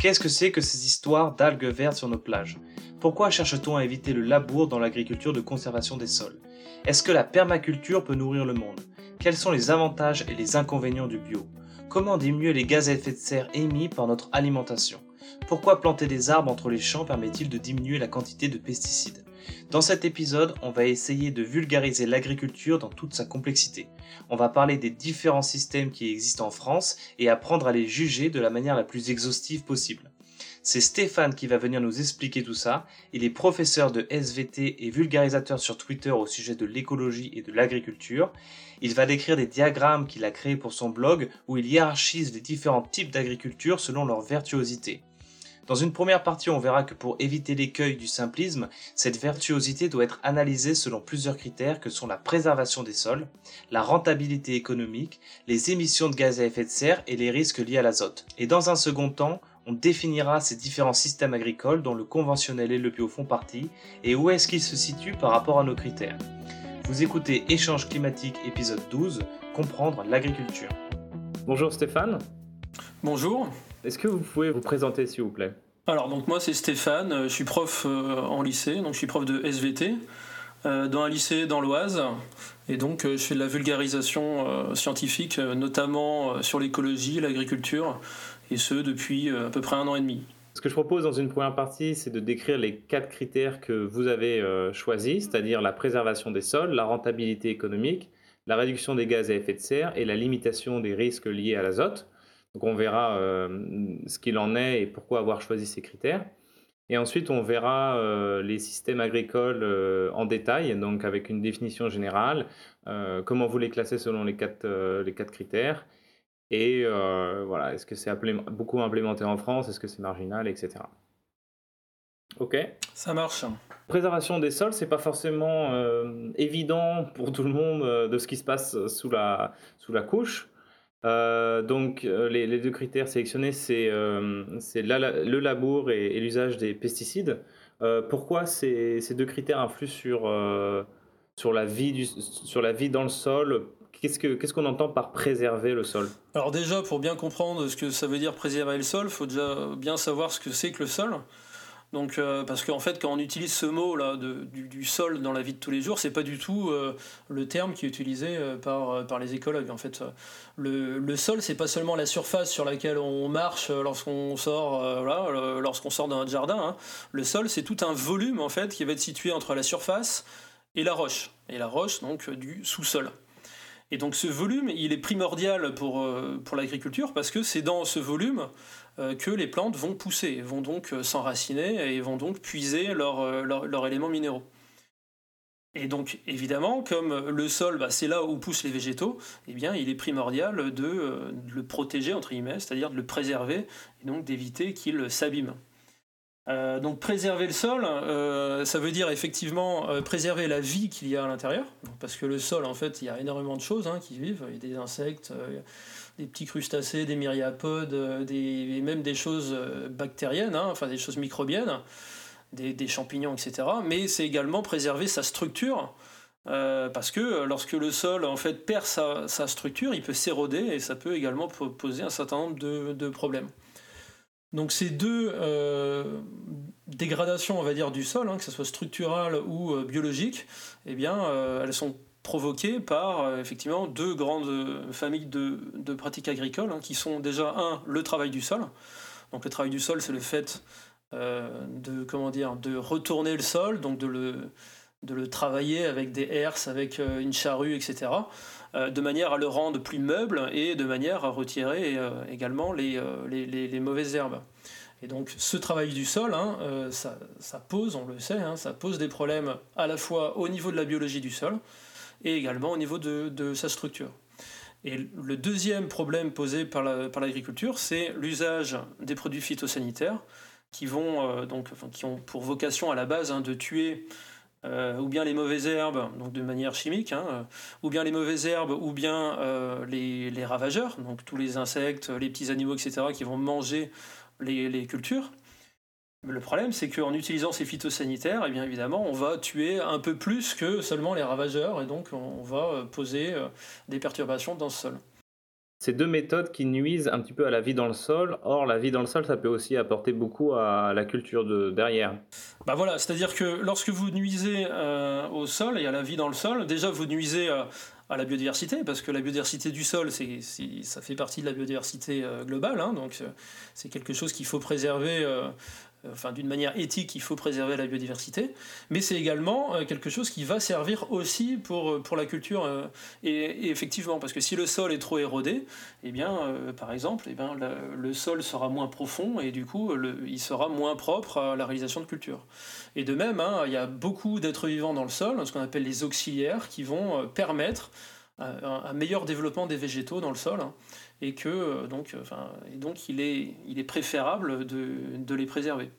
Qu'est-ce que c'est que ces histoires d'algues vertes sur nos plages? Pourquoi cherche-t-on à éviter le labour dans l'agriculture de conservation des sols? Est-ce que la permaculture peut nourrir le monde? Quels sont les avantages et les inconvénients du bio? Comment diminuer les gaz à effet de serre émis par notre alimentation? Pourquoi planter des arbres entre les champs permet-il de diminuer la quantité de pesticides? Dans cet épisode, on va essayer de vulgariser l'agriculture dans toute sa complexité. On va parler des différents systèmes qui existent en France et apprendre à les juger de la manière la plus exhaustive possible. C'est Stéphane qui va venir nous expliquer tout ça. Il est professeur de SVT et vulgarisateur sur Twitter au sujet de l'écologie et de l'agriculture. Il va décrire des diagrammes qu'il a créés pour son blog où il hiérarchise les différents types d'agriculture selon leur vertuosité. Dans une première partie, on verra que pour éviter l'écueil du simplisme, cette vertuosité doit être analysée selon plusieurs critères que sont la préservation des sols, la rentabilité économique, les émissions de gaz à effet de serre et les risques liés à l'azote. Et dans un second temps, on définira ces différents systèmes agricoles dont le conventionnel et le bio font partie et où est-ce qu'ils se situent par rapport à nos critères. Vous écoutez Échange climatique épisode 12, comprendre l'agriculture. Bonjour Stéphane. Bonjour. Est-ce que vous pouvez vous présenter s'il vous plaît? Alors donc moi c'est Stéphane, euh, je suis prof euh, en lycée, donc je suis prof de SVT euh, dans un lycée dans l'Oise et donc je fais de la vulgarisation scientifique notamment sur l'écologie, l'agriculture et ce depuis à peu près un an et demi. Ce que je propose dans une première partie, c'est de décrire les quatre critères que vous avez choisis, c'est-à-dire la préservation des sols, la rentabilité économique, la réduction des gaz à effet de serre et la limitation des risques liés à l'azote. Donc on verra euh, ce qu'il en est et pourquoi avoir choisi ces critères. Et ensuite, on verra euh, les systèmes agricoles euh, en détail, donc avec une définition générale, comment vous les classez selon les quatre, les quatre critères, et voilà, est-ce que c'est beaucoup implémenté en France, est-ce que c'est marginal, etc. Ok? Ça marche. Préservation des sols, c'est pas forcément évident pour tout le monde de ce qui se passe sous la, sous la couche. Euh, donc euh, les, deux critères sélectionnés, c'est euh, le labour et, l'usage des pesticides. pourquoi ces, deux critères influent sur, la vie dans le sol? Qu'est-ce qu'on entend par préserver le sol? Alors déjà, pour bien comprendre ce que ça veut dire préserver le sol, il faut déjà bien savoir ce que c'est que le sol. Donc, euh, parce qu'en fait, quand on utilise ce mot-là du, sol dans la vie de tous les jours, c'est pas du tout euh, le terme qui est utilisé euh, par, par les écologues. En fait, le, le sol, c'est pas seulement la surface sur laquelle on marche lorsqu'on sort, voilà, lorsqu'on sort d'un jardin. Hein. Le sol, c'est tout un volume en fait qui va être situé entre la surface et la roche. Et la roche, donc, du sous-sol. Et donc ce volume, il est primordial pour, pour l'agriculture parce que c'est dans ce volume que les plantes vont pousser, vont donc euh, s'enraciner et vont donc puiser leurs euh, éléments minéraux. Et donc, évidemment, comme le sol, bah, c'est là où poussent les végétaux, eh bien, il est primordial de, le protéger, entre guillemets, c'est-à-dire de le préserver, et donc d'éviter qu'il s'abîme. donc, préserver le sol, ça veut dire effectivement préserver la vie qu'il y a à l'intérieur, parce que le sol, en fait, il y a énormément de choses hein, qui vivent, il y a des insectes, des petits crustacés, des myriapodes, euh, et même des choses euh, bactériennes, hein, enfin des choses microbiennes, des, champignons, etc. Mais c'est également préserver sa structure. Euh, parce que lorsque le sol en fait perd sa, structure, il peut s'éroder et ça peut également poser un certain nombre de, problèmes. Donc ces deux dégradations, on va du sol, hein, que ce soit structurale ou biologique, eh bien, elles sont provoqué par euh, effectivement deux grandes familles de, pratiques agricoles hein, qui sont déjà un le travail du sol. Donc le travail du sol, c'est le fait euh, de comment dire de retourner le sol, donc de le de le travailler avec des herses, avec euh, une charrue, etc., de manière à le rendre plus meuble et de manière à retirer également les, les, mauvaises herbes. Et donc ce travail du sol, hein, ça, ça, pose, on le sait, hein, ça pose des problèmes à la fois au niveau de la biologie du sol, et également au niveau de, sa structure. Et le deuxième problème posé par l'agriculture, c'est l'usage des produits phytosanitaires qui, vont, euh, donc, qui ont pour vocation à la base hein, de tuer euh, ou bien les mauvaises herbes, donc de manière chimique, hein, euh, ou bien les mauvaises herbes, ou bien les, les, ravageurs, donc tous les insectes, les petits animaux, etc., qui vont manger les, les cultures. Le problème, c'est qu'en utilisant ces phytosanitaires, eh bien évidemment, on va tuer un peu plus que seulement les ravageurs, et donc on va euh, poser euh, des perturbations dans ce sol. ces deux méthodes qui nuisent un petit peu à la vie dans le sol. Or, la vie dans le sol, ça peut aussi apporter beaucoup à la culture de derrière. Bah voilà, c'est-à-dire que lorsque vous nuisez euh, au sol et à la vie dans le sol, déjà vous nuisez euh, à la biodiversité, parce que la biodiversité du sol, c'est, ça fait partie de la biodiversité euh, globale, hein, donc c'est quelque chose qu'il faut préserver enfin d'une manière éthique, il faut préserver la biodiversité, mais c'est également euh, quelque chose qui va servir aussi pour, euh, pour la culture. Euh, et, effectivement, parce que si le sol est trop érodé, eh bien, par exemple, eh bien, le, sol sera moins profond et du coup, il sera moins propre à la réalisation de culture. Et de même, hein, il y a beaucoup d'êtres vivants dans le sol, ce qu'on appelle les auxiliaires, qui vont permettre un, meilleur développement des végétaux dans le sol. Hein et que euh, donc, euh, enfin, et donc il, est, il est préférable de, de les préserver.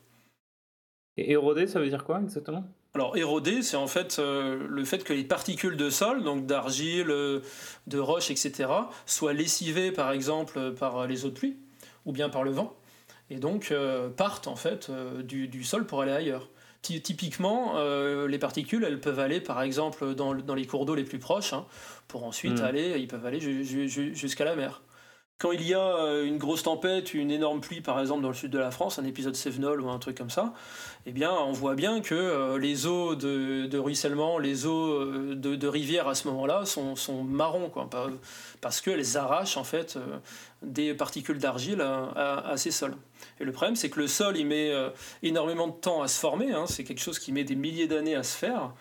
Et éroder, ça veut dire quoi exactement? Alors éroder, c'est en fait euh, le fait que les particules de sol, donc d'argile, de roche, etc., soient lessivées par exemple par les eaux de pluie ou bien par le vent, et donc partent en fait du, du, sol pour aller ailleurs. Typiquement, les particules, elles peuvent aller par exemple dans, dans les cours d'eau les plus proches, hein, pour ensuite hmm. aller, ils peuvent aller jusqu'à la mer quand il y a euh, une grosse tempête, une énorme pluie par exemple dans le sud de la France, un épisode Sevenol ou un truc comme ça, eh bien on voit bien que euh, les eaux de, ruissellement, les eaux euh, de, rivière à ce moment-là sont, sont marrons, quoi, parce qu'elles arrachent en fait des particules d'argile à, ces sols. Et le problème c'est que le sol il met énormément de temps à se former, hein. c'est quelque chose qui met des milliers d'années à se faire.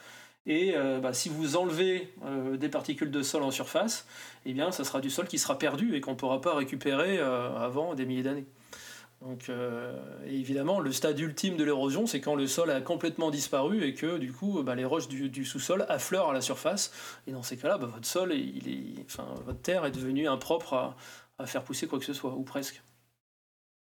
Et euh, bah, si vous enlevez euh, des particules de sol en surface, eh bien, ça sera du sol qui sera perdu et qu'on ne pourra pas récupérer euh, avant des milliers d'années. Donc, évidemment, le stade ultime de l'érosion, c'est quand le sol a complètement disparu et que du coup, bah, les roches du, sous-sol affleurent à la surface. Et dans ces cas-là, bah, votre sol, il votre terre est devenue impropre à faire pousser quoi que ce soit, ou presque.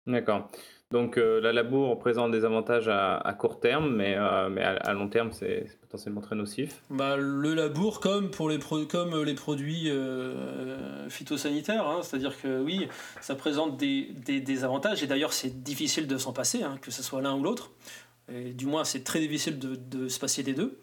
D'accord. Donc euh, la labour présente des avantages à, court terme, mais, euh, mais à, long terme, c'est potentiellement très nocif. Bah, le labour, comme pour les, comme les produits euh, phytosanitaires, hein, c'est-à-dire que oui, ça présente des, des, avantages, et d'ailleurs c'est difficile de s'en passer, hein, que ce soit l'un ou l'autre. Du moins, c'est très difficile de, se passer des deux.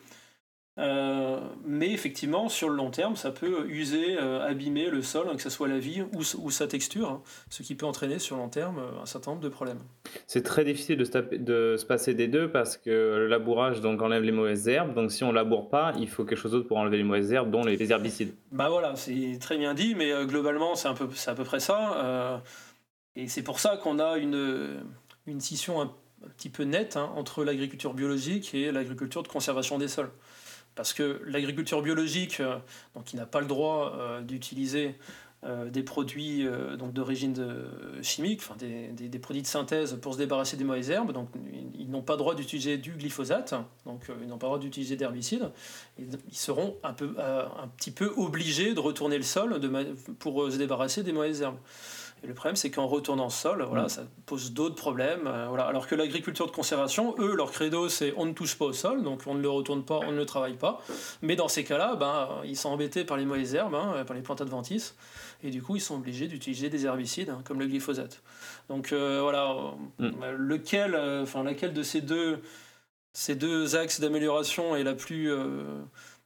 Euh, mais effectivement, sur le long terme, ça peut user, euh, abîmer le sol, que ce soit la vie ou, sa texture, hein, ce qui peut entraîner sur le long terme euh, un certain nombre de problèmes. C'est très difficile de se, de se, passer des deux parce que le labourage donc, enlève les mauvaises herbes. Donc si on laboure pas, il faut quelque chose d'autre pour enlever les mauvaises herbes, dont les, herbicides. Bah voilà, c'est très bien dit, mais globalement, c'est à peu près ça. et c'est pour ça qu'on a une, une scission un, petit peu nette hein, entre l'agriculture biologique et l'agriculture de conservation des sols parce que l'agriculture biologique, euh, qui n'a pas le droit euh, d'utiliser euh, des produits d'origine chimique, des, produits de synthèse pour se débarrasser des mauvaises herbes. Donc ils n'ont pas le droit d'utiliser du glyphosate, donc ils n'ont pas le droit d'utiliser d'herbicides. Ils seront un, petit peu obligés de retourner le sol pour se débarrasser des mauvaises herbes. Et le problème, c'est qu'en retournant sol, voilà, ça pose d'autres problèmes. Euh, voilà. Alors que l'agriculture de conservation, eux, leur credo, c'est on ne touche pas au sol, donc on ne le retourne pas, on ne le travaille pas. Mais dans ces cas-là, ben, ils sont embêtés par les mauvaises herbes, hein, par les plantes adventices, et du coup, ils sont obligés d'utiliser des herbicides, hein, comme le glyphosate. Donc euh, voilà, mm. euh, lequel, enfin laquelle de ces deux, ces deux axes d'amélioration est la plus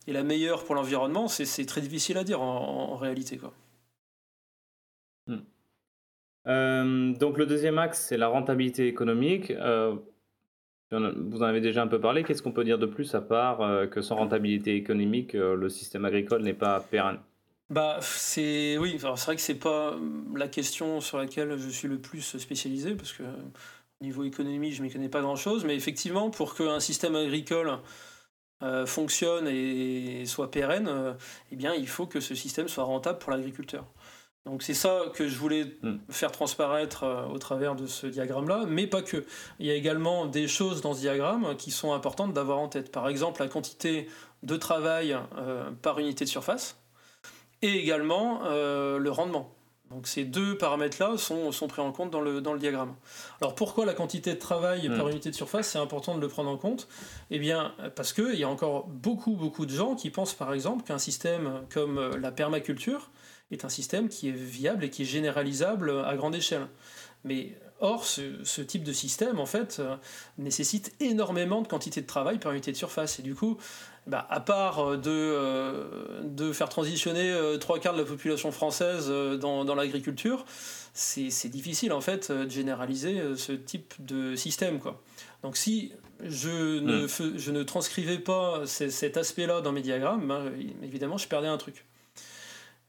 est la meilleure pour l'environnement, c'est très difficile à dire en, en réalité. Quoi. Euh, donc le deuxième axe, c'est la rentabilité économique. Euh, vous en avez déjà un peu parlé. Qu'est-ce qu'on peut dire de plus à part euh, que sans rentabilité économique, le système agricole n'est pas pérenne? Bah, c'est oui, c'est vrai que c'est pas la question sur laquelle je suis le plus spécialisé parce que au niveau économie, je m'y connais pas grand-chose, mais effectivement, pour qu'un système agricole fonctionne et soit pérenne, eh bien, il faut que ce système soit rentable pour l'agriculteur. Donc c'est ça que je voulais hmm. faire transparaître euh, au travers de ce diagramme-là, mais pas que. Il y a également des choses dans ce diagramme qui sont importantes d'avoir en tête. Par exemple, la quantité de travail euh, par unité de surface et également euh, le rendement. Donc ces deux paramètres-là sont, sont, pris en compte dans le, dans le diagramme. Alors pourquoi la quantité de travail par hmm. unité de surface, c'est important de le prendre en compte? Eh bien parce qu'il y a encore beaucoup, beaucoup de gens qui pensent par exemple qu'un système comme la permaculture, est un système qui est viable et qui est généralisable à grande échelle. Mais or, ce, type de système, en fait, nécessite énormément de quantité de travail par unité de surface. Et du coup, bah, à part de, de faire transitionner trois quarts de la population française dans, dans l'agriculture, c'est difficile en fait de généraliser ce type de système. Quoi. Donc si je ne, hmm. je ne transcrivais pas cet aspect-là dans mes diagrammes, ben, évidemment, je perdais un truc.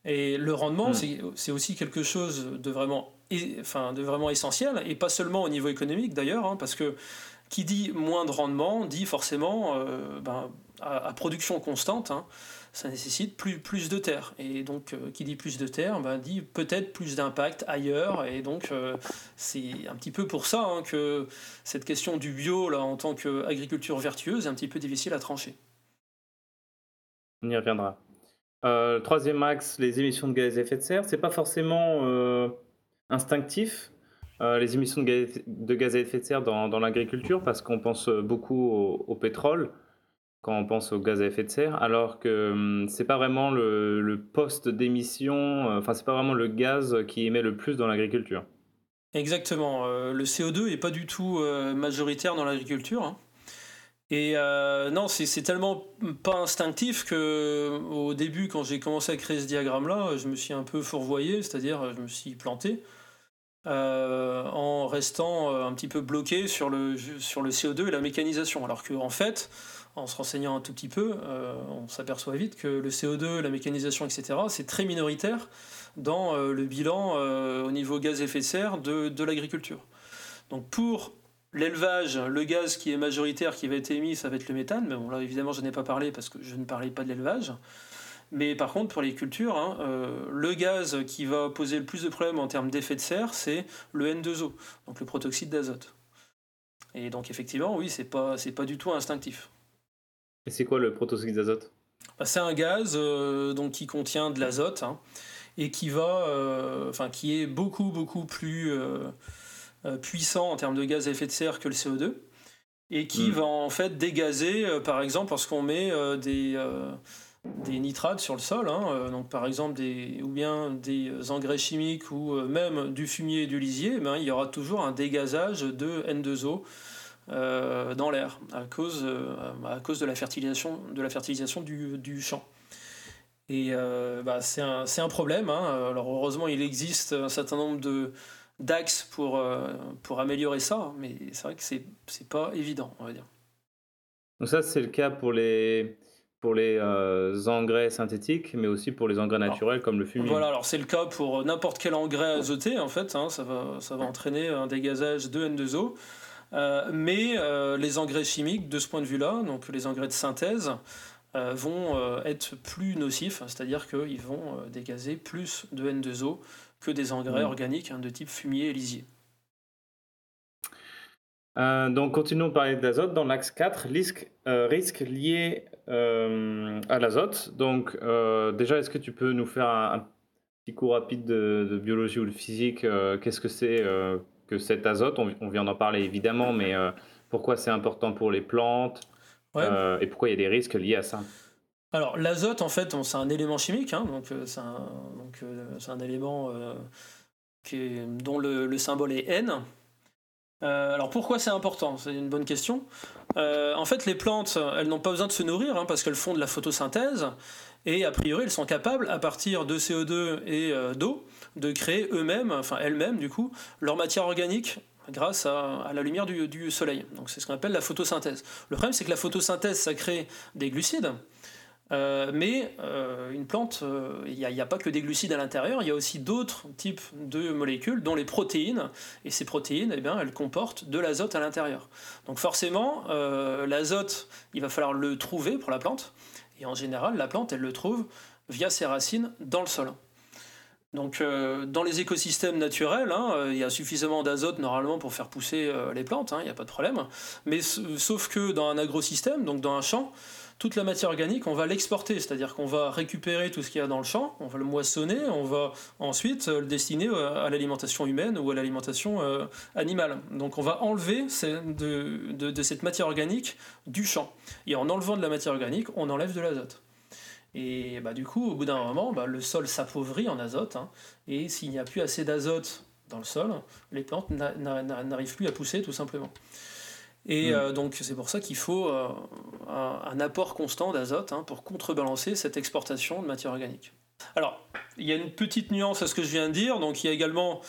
Et le rendement, hmm. c'est aussi quelque chose de vraiment, enfin, de vraiment essentiel, et pas seulement au niveau économique d'ailleurs, hein, parce que qui dit moins de rendement dit forcément euh, ben, à, production constante. Hein, ça nécessite plus, plus de terre. Et donc, euh, qui dit plus de terre, ben, dit peut-être plus d'impact ailleurs. Et donc, euh, c'est un petit peu pour ça hein, que cette question du bio, là, en tant qu'agriculture vertueuse, est un petit peu difficile à trancher. On y reviendra. Euh, troisième axe, les émissions de gaz à effet de serre. C'est pas forcément instinctif. les émissions de gaz, à effet de serre dans, l'agriculture parce qu'on pense beaucoup au pétrole quand on pense au gaz à effet de serre, alors que hum, c'est pas vraiment le, poste d'émission, euh, enfin c'est pas vraiment le gaz qui émet le plus dans l'agriculture. Exactement. Euh, le CO2 est pas du tout euh, majoritaire dans l'agriculture. Hein. Et non, c'est tellement pas instinctif que au début, quand j'ai commencé à créer ce diagramme-là, je me suis un peu fourvoyé, c'est-à-dire je me suis planté. en restant un petit peu bloqué sur le, sur le CO2 et la mécanisation. Alors qu'en en fait, en se renseignant un tout petit peu, euh, on s'aperçoit vite que le CO2, la mécanisation, etc., c'est très minoritaire dans euh, le bilan euh, au niveau gaz à effet de serre de, l'agriculture. Donc pour l'élevage, le gaz qui est majoritaire, qui va être émis, ça va être le méthane, mais bon là évidemment je n'ai pas parlé parce que je ne parlais pas de l'élevage. Mais par contre, pour les cultures, hein, le gaz qui va poser le plus de problèmes en termes d'effet de serre, c'est le N2O, donc le protoxyde d'azote. Et donc effectivement, oui, c'est pas, c'est pas du tout instinctif. Et c'est quoi le protoxyde d'azote? Bah, C'est un gaz euh, donc, qui contient de l'azote hein, et qui, va, euh, enfin, qui est beaucoup, beaucoup plus euh, puissant en termes de gaz à effet de serre que le CO2 et qui hmm. va en fait dégazer, par exemple, lorsqu'on met des, des nitrates sur le sol, hein, donc par exemple des, ou bien des engrais chimiques ou même du fumier et du lisier, ben, il y aura toujours un dégazage de N2O euh, dans l'air à cause, euh, à cause de la fertilisation, de la fertilisation du, du champ. Et euh, bah, c'est un, un, problème. Hein. Alors heureusement, il existe un certain nombre de d'axes pour, pour améliorer ça, mais c'est vrai que c'est, pas évident, on va dire. Donc ça, c'est le cas pour les, pour les engrais synthétiques, mais aussi pour les engrais naturels comme le fumier. Voilà, alors c'est le cas pour n'importe quel engrais azoté, en fait, hein. ça, va, ça va entraîner un dégazage de N2O. Euh, mais euh, les engrais chimiques, de ce point de vue-là, donc les engrais de synthèse, euh, vont être plus nocifs, c'est-à-dire qu'ils vont dégazer plus de N2O que des engrais mmh. organiques hein, de type fumier et lisier. donc, continuons de parler d'azote. Dans l'axe 4, risque, risque lié à l'azote. Donc, déjà, est-ce que tu peux nous faire un, petit cours rapide de, de biologie ou de physique Qu'est-ce que c'est que cet azote, on, vient d'en parler évidemment, mais euh, pourquoi c'est important pour les plantes euh, et pourquoi il y a des risques liés à ça? Alors l'azote en fait c'est un élément chimique, hein, donc euh, c'est un, élément qui dont le, symbole est N. alors pourquoi c'est important? C'est une bonne question. en fait les plantes elles n'ont pas besoin de se nourrir hein, parce qu'elles font de la photosynthèse et a priori elles sont capables à partir de CO2 et d'eau de créer eux-mêmes, enfin elles-mêmes du coup, leur matière organique grâce à, la lumière du, soleil. Donc c'est ce qu'on appelle la photosynthèse. Le problème c'est que la photosynthèse ça crée des glucides, euh, mais euh, une plante, euh, il n'y a, pas que des glucides à l'intérieur, il y a aussi d'autres types de molécules, dont les protéines, et ces protéines, eh bien, elles comportent de l'azote à l'intérieur. Donc forcément, l'azote, il va falloir le trouver pour la plante, et en général, la plante, elle le trouve via ses racines dans le sol. Donc, dans les écosystèmes naturels, hein, il y a suffisamment d'azote normalement pour faire pousser les plantes, hein, il n'y a pas de problème. Mais sauf que dans un agrosystème, donc dans un champ, toute la matière organique, on va l'exporter, c'est-à-dire qu'on va récupérer tout ce qu'il y a dans le champ, on va le moissonner, on va ensuite le destiner à l'alimentation humaine ou à l'alimentation animale. Donc on va enlever de, de cette matière organique du champ. Et en enlevant de la matière organique, on enlève de l'azote. Et bah, du coup, au bout d'un moment, bah, le sol s'appauvrit en azote. Hein. et s'il n'y a plus assez d'azote dans le sol, les plantes n'arrivent plus à pousser tout simplement. Et mm. donc c'est pour ça qu'il faut un, apport constant d'azote hein, pour contrebalancer cette exportation de matière organique. Alors, il y a une petite nuance à ce que je viens de dire. Donc, il y a également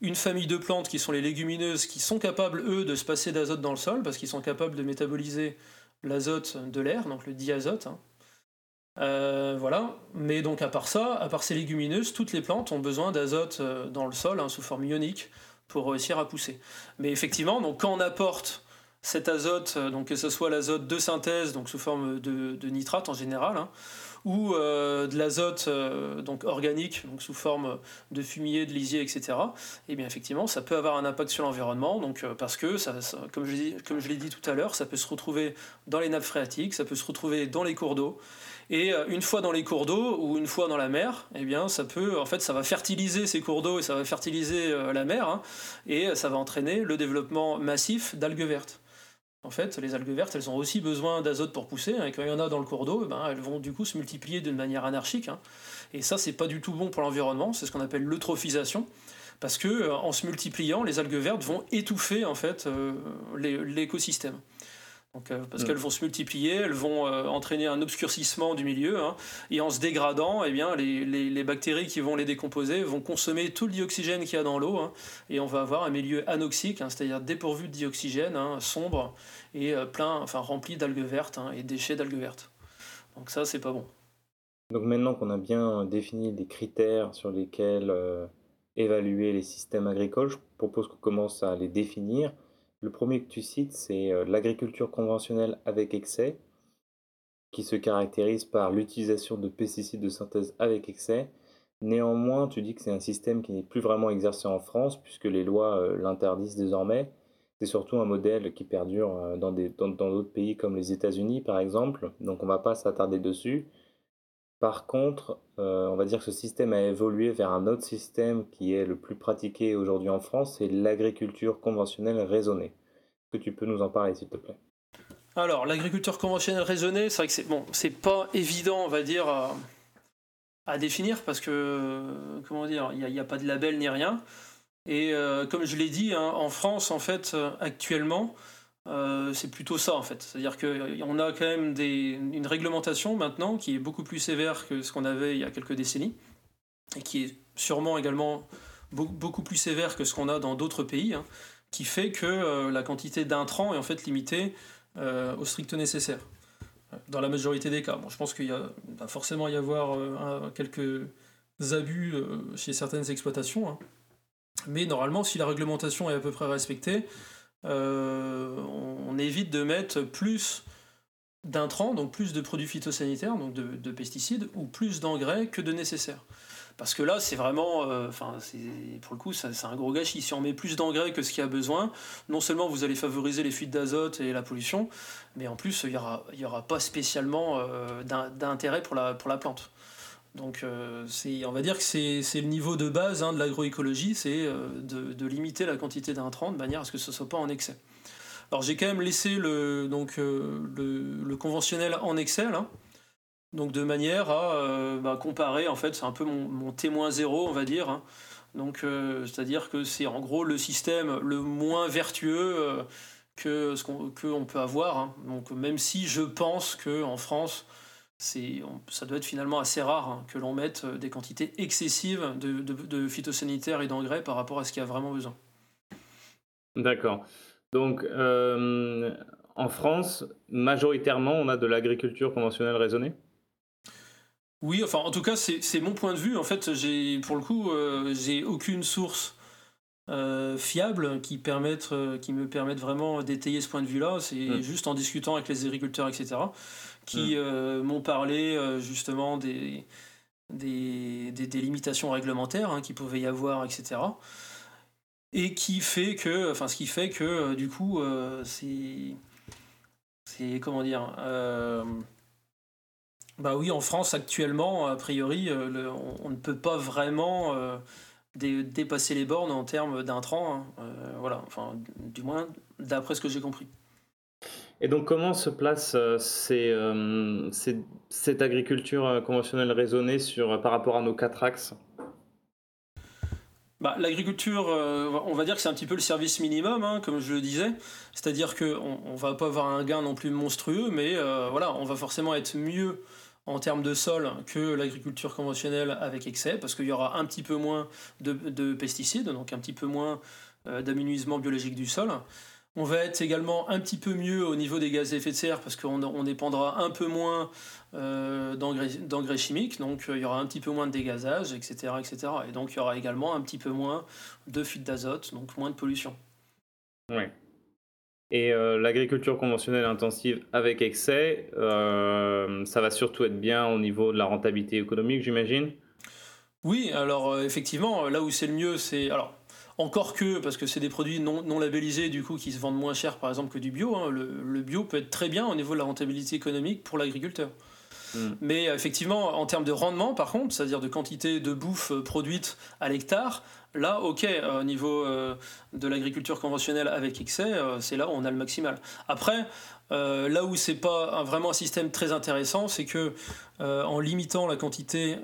une famille de plantes qui sont les légumineuses qui sont capables, eux, de se passer d'azote dans le sol parce qu'ils sont capables de métaboliser l'azote de l'air, donc le diazote. Hein. Euh, voilà. Mais donc, à part ça, à part ces légumineuses, toutes les plantes ont besoin d'azote euh, dans le sol hein, sous forme ionique pour réussir à pousser. Mais effectivement, donc, quand on apporte cet azote, euh, donc que ce soit l'azote de synthèse, donc sous forme de, nitrate en général, hein, ou euh, de l'azote euh, organique, donc sous forme de fumier, de lisier, etc. Et eh bien effectivement, ça peut avoir un impact sur l'environnement, donc parce que ça, comme je, comme je l'ai dit tout à l'heure, ça peut se retrouver dans les nappes phréatiques, ça peut se retrouver dans les cours d'eau. Et une fois dans les cours d'eau ou une fois dans la mer, eh bien ça peut, en fait, ça va fertiliser ces cours d'eau et ça va fertiliser la mer, hein, et ça va entraîner le développement massif d'algues vertes. En fait, les algues vertes, elles ont aussi besoin d'azote pour pousser, hein, et quand il y en a dans le cours d'eau, eh ben, elles vont du coup se multiplier d'une manière anarchique. Hein. Et ça, c'est pas du tout bon pour l'environnement, c'est ce qu'on appelle l'eutrophisation, parce que euh, en se multipliant, les algues vertes vont étouffer en fait euh, l'écosystème. Euh, parce qu'elles vont se multiplier, elles vont euh, entraîner un obscurcissement du milieu, hein. et en se dégradant, eh bien, les, bactéries qui vont les décomposer vont consommer tout le dioxygène qu'il y a dans l'eau, hein, et on va avoir un milieu anoxique, hein, c'est-à-dire dépourvu de dioxygène, sombre, et euh, plein, enfin rempli d'algues vertes et déchets d'algues vertes. Donc ça, c'est pas bon. Donc maintenant qu'on a bien défini des critères sur lesquels évaluer les systèmes agricoles, je propose qu'on commence à les définir. Le premier que tu cites, c'est euh, l'agriculture conventionnelle avec excès, qui se caractérise par l'utilisation de pesticides de synthèse avec excès. Néanmoins, tu dis que c'est un système qui n'est plus vraiment exercé en France, puisque les lois euh, l'interdisent désormais. C'est surtout un modèle qui perdure euh, dans d'autres pays comme les États-Unis, par exemple, donc on ne va pas s'attarder dessus. Par contre, on va dire que ce système a évolué vers un autre système qui est le plus pratiqué aujourd'hui en France, c'est l'agriculture conventionnelle raisonnée. Est-ce que tu peux nous en parler, s'il te plaît? Alors, l'agriculture conventionnelle raisonnée, c'est vrai que c'est bon, pas évident, on va dire, à, définir parce que, comment dire, il n'y a, pas de label ni rien. Et euh, comme je l'ai dit, hein, en France, en fait, actuellement, euh, c'est plutôt ça en fait. C'est-à-dire qu'on a quand même une réglementation maintenant qui est beaucoup plus sévère que ce qu'on avait il y a quelques décennies et qui est sûrement également beaucoup plus sévère que ce qu'on a dans d'autres pays, hein, qui fait que euh, la quantité d'intrants est en fait limitée euh, au strict nécessaire. Dans la majorité des cas. Bon, je pense qu'il va forcément y avoir quelques abus chez certaines exploitations. Hein. Mais normalement, si la réglementation est à peu près respectée, euh, on, évite de mettre plus d'intrants, donc plus de produits phytosanitaires, donc de, pesticides, ou plus d'engrais que de nécessaire. Parce que là, c'est vraiment, euh, pour le coup, c'est un gros gâchis. Si on met plus d'engrais que ce qu'il y a besoin, non seulement vous allez favoriser les fuites d'azote et la pollution, mais en plus, il n'y aura, y aura pas spécialement euh, d'intérêt pour la plante. Donc euh, on va dire que c'est le niveau de base hein, de l'agroécologie, c'est euh, de, limiter la quantité d'intrants de manière à ce que ce ne soit pas en excès. Alors j'ai quand même laissé le, donc, euh, le, conventionnel en Excel, hein. donc de manière à bah, comparer, en fait c'est un peu mon, témoin zéro on va dire. Hein. Donc c'est-à-dire que c'est en gros le système le moins vertueux que qu'on peut avoir. Donc même si je pense qu'en France ça doit être finalement assez rare hein, que l'on mette euh, des quantités excessives de, phytosanitaires et d'engrais par rapport à ce qu'il y a vraiment besoin. D'accord. Donc, euh, en France, majoritairement, on a de l'agriculture conventionnelle raisonnée? Oui, enfin, en tout cas, c'est mon point de vue. En fait, pour le coup, euh, j'ai aucune source fiable qui, permettent, qui me permette vraiment d'étayer ce point de vue-là. C'est hmm. juste en discutant avec les agriculteurs, etc qui mm. euh, m'ont parlé euh, justement des, des, des, limitations réglementaires hein, qui pouvaient y avoir, etc. Et qui fait que, enfin, ce qui fait que euh, du coup, c'est, c'est comment dire, bah oui, en France actuellement, a priori, on, ne peut pas vraiment dépasser les bornes en termes d'intrants, hein. voilà, enfin, du moins d'après ce que j'ai compris. Et donc, comment se place euh, euh, cette agriculture euh, conventionnelle raisonnée par rapport à nos quatre axes? Bah, L'agriculture, on va dire que c'est un petit peu le service minimum, hein, comme je le disais. C'est-à-dire qu'on ne va pas avoir un gain non plus monstrueux, mais voilà, on va forcément être mieux en termes de sol que l'agriculture conventionnelle avec excès, parce qu'il y aura un petit peu moins de, pesticides, donc un petit peu moins d'aménuisement biologique du sol. On va être également un petit peu mieux au niveau des gaz à effet de serre parce qu'on dépendra un peu moins euh, d'engrais chimiques, donc euh, il y aura un petit peu moins de dégazage, etc., etc. Et donc il y aura également un petit peu moins de fuite d'azote, donc moins de pollution. Oui. Et euh, l'agriculture conventionnelle intensive avec excès, ça va surtout être bien au niveau de la rentabilité économique, j'imagine? Oui, alors effectivement, là où c'est le mieux, c'est... Alors, encore que, parce que c'est des produits non, non, labellisés, du coup, qui se vendent moins cher, par exemple, que du bio. Hein, le, bio peut être très bien au niveau de la rentabilité économique pour l'agriculteur. Hmm. Mais effectivement, en termes de rendement, par contre, c'est-à-dire de quantité de bouffe euh, produite à l'hectare, là, ok, euh, au niveau euh, de l'agriculture conventionnelle avec excès, c'est là où on a le maximal. Après, là où c'est pas vraiment un système très intéressant, c'est que en limitant la quantité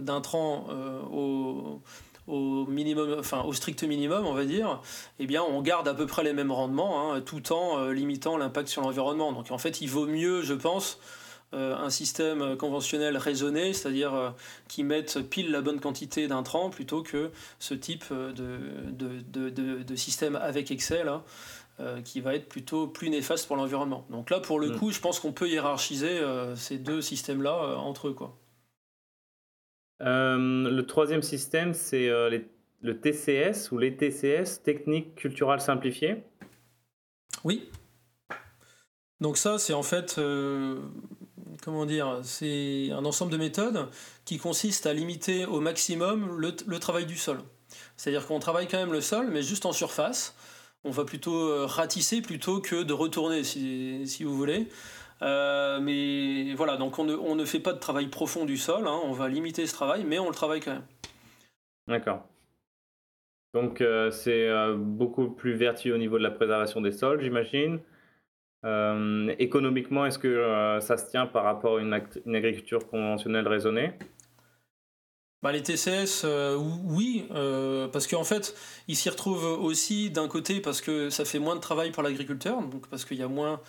d'intrants au au minimum, enfin au strict minimum, on va dire, eh bien, on garde à peu près les mêmes rendements, hein, tout en euh, limitant l'impact sur l'environnement. Donc, en fait, il vaut mieux, je pense, euh, un système conventionnel raisonné, c'est-à-dire euh, qui mette pile la bonne quantité d'intrants plutôt que ce type de, de, de, de système avec excès là, qui va être plutôt plus néfaste pour l'environnement. Donc là, pour le mm. coup, je pense qu'on peut hiérarchiser ces deux systèmes-là entre eux. Quoi. Euh, le troisième système, c'est euh, le TCS ou les TCS, technique culturelle simplifiée. Oui. Donc ça, c'est en fait, euh, comment dire, c'est un ensemble de méthodes qui consiste à limiter au maximum le, travail du sol. C'est-à-dire qu'on travaille quand même le sol, mais juste en surface. On va plutôt ratisser plutôt que de retourner, si, si vous voulez. Euh, mais voilà, donc on ne, fait pas de travail profond du sol, hein. on va limiter ce travail, mais on le travaille quand même. D'accord. Donc euh, c'est euh, beaucoup plus vertueux au niveau de la préservation des sols, j'imagine. économiquement, est-ce que ça se tient par rapport à une, agriculture conventionnelle raisonnée? Bah, les TCS, oui, parce qu'en fait, ils s'y retrouvent aussi d'un côté parce que ça fait moins de travail pour l'agriculteur, donc parce qu'il y a moins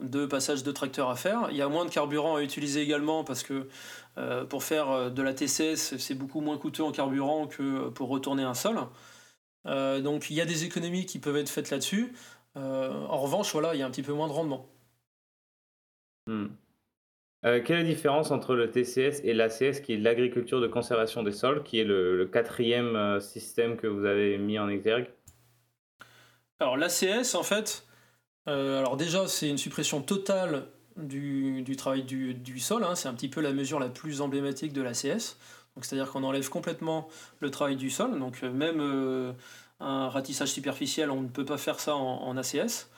de passage de tracteurs à faire. Il y a moins de carburant à utiliser également parce que euh, pour faire euh, de la TCS, c'est beaucoup moins coûteux en carburant que pour retourner un sol. Euh, donc il y a des économies qui peuvent être faites là-dessus. en revanche, voilà, il y a un petit peu moins de rendement. Hmm. quelle est la différence entre le TCS et l'ACS, qui est l'agriculture de conservation des sols, qui est le, quatrième système que vous avez mis en exergue? Alors l'ACS, en fait, euh, alors déjà, c'est une suppression totale du, travail du, sol. Hein. C'est un petit peu la mesure la plus emblématique de l'ACS. C'est-à-dire qu'on enlève complètement le travail du sol. Donc euh, même euh, un ratissage superficiel, on ne peut pas faire ça en, ACS.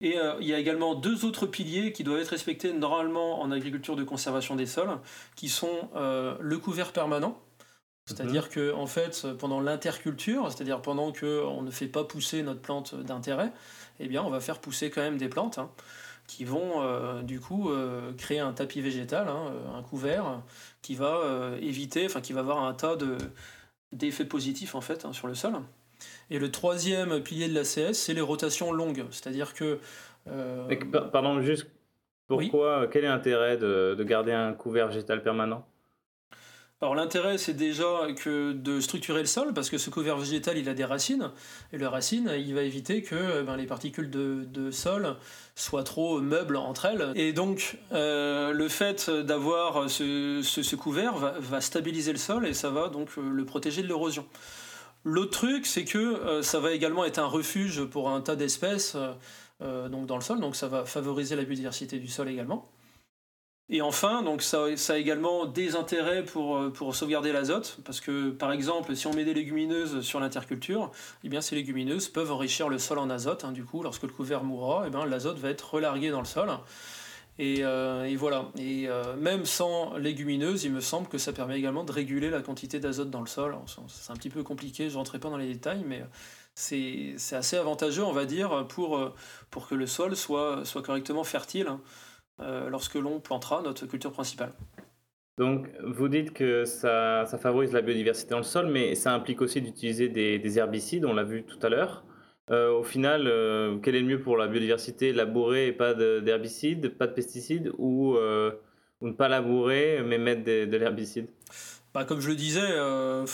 Et il y a également deux autres piliers qui doivent être respectés normalement en agriculture de conservation des sols, qui sont le couvert permanent. C'est-à-dire mhm. que en fait, pendant l'interculture, c'est-à-dire pendant qu'on ne fait pas pousser notre plante d'intérêt, eh bien, on va faire pousser quand même des plantes hein, qui vont euh, du coup euh, créer un tapis végétal, hein, euh, un couvert, qui va éviter, enfin qui va avoir un tas de, d'effets positifs en fait hein, sur le sol. Et le troisième pilier de l'ACS, c'est les rotations longues, c'est-à-dire que. pardon, juste pourquoi, quel est l'intérêt de, de garder un couvert végétal permanent? Alors l'intérêt c'est déjà que de structurer le sol parce que ce couvert végétal il a des racines et le racine il va éviter que ben, les particules de, sol soient trop meubles entre elles et donc euh, le fait d'avoir ce, couvert va, stabiliser le sol et ça va donc euh, le protéger de l'érosion. L'autre truc c'est que euh, ça va également être un refuge pour un tas d'espèces dans le sol donc ça va favoriser la biodiversité du sol également. Et enfin, donc ça, a également des intérêts pour, euh, pour sauvegarder l'azote, parce que par exemple, si on met des légumineuses sur l'interculture, eh bien ces légumineuses peuvent enrichir le sol en azote. Hein. du coup, lorsque le couvert mourra, eh bien l'azote va être relargué dans le sol. Et, euh, voilà. Et euh, même sans légumineuses, il me semble que ça permet également de réguler la quantité d'azote dans le sol. C'est un petit peu compliqué, je ne rentrerai pas dans les détails, mais c'est assez avantageux, on va dire, pour, pour que le sol soit, soit correctement fertile. Hein. Euh, lorsque l'on plantera notre culture principale. Donc, vous dites que ça, ça, favorise la biodiversité dans le sol, mais ça implique aussi d'utiliser des, herbicides, on l'a vu tout à l'heure. Euh, au final, euh, quel est le mieux pour la biodiversité Labourer et pas d'herbicides, pas de pesticides, ou, euh, ou, ne pas labourer mais mettre de l'herbicide? Bah, comme je le disais,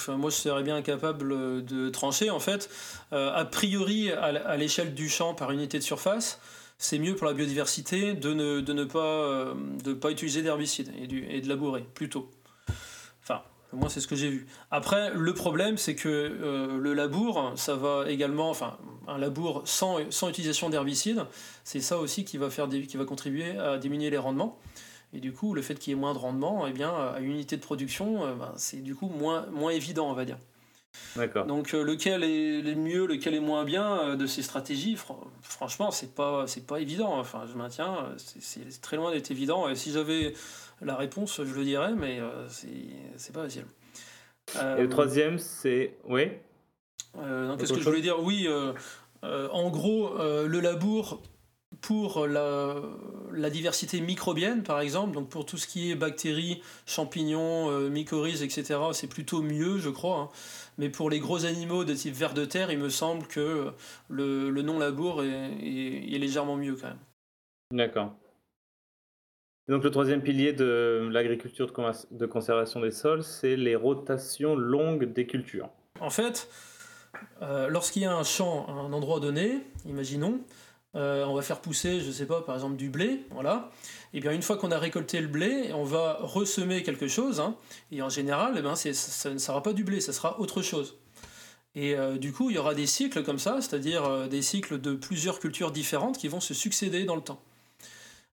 moi je serais bien incapable de trancher en fait. a priori, à l'échelle du champ par unité de surface, c'est mieux pour la biodiversité de ne, euh, pas utiliser d'herbicides et, de labourer plutôt. Enfin, moi c'est ce que j'ai vu. Après, le problème c'est que euh, le labour, ça va également, enfin, un labour sans, sans utilisation d'herbicides, c'est ça aussi qui va, faire qui va contribuer à diminuer les rendements. Et du coup, le fait qu'il y ait moins de rendement, eh bien, à une unité de production, euh, ben, c'est du coup moins, moins évident, on va dire. Donc euh, lequel est le mieux, lequel est moins bien euh, de ces stratégies, franchement, c'est pas c'est pas évident. Enfin, je maintiens, euh, c'est très loin d'être évident. Et si j'avais la réponse, je le dirais, mais c'est pas facile. Et le troisième, c'est oui. Qu'est-ce que je voulais dire? Oui, en gros, le labour pour la, la, diversité microbienne, par exemple, donc pour tout ce qui est bactéries, champignons, mycorhizes, etc., c'est plutôt mieux, je crois. Hein. Mais pour les gros animaux de type ver de terre, il me semble que le, le non-labour est, est, légèrement mieux quand même. D'accord. Donc le troisième pilier de l'agriculture de conservation des sols, c'est les rotations longues des cultures. En fait, euh, lorsqu'il y a un champ à un endroit donné, imaginons, euh, on va faire pousser, je ne sais pas, par exemple du blé, voilà. Et bien une fois qu'on a récolté le blé, on va ressemer quelque chose, hein. et en général, eh ben, ça ne sera pas du blé, ça sera autre chose. Et euh, du coup, il y aura des cycles comme ça, c'est-à-dire euh, des cycles de plusieurs cultures différentes qui vont se succéder dans le temps.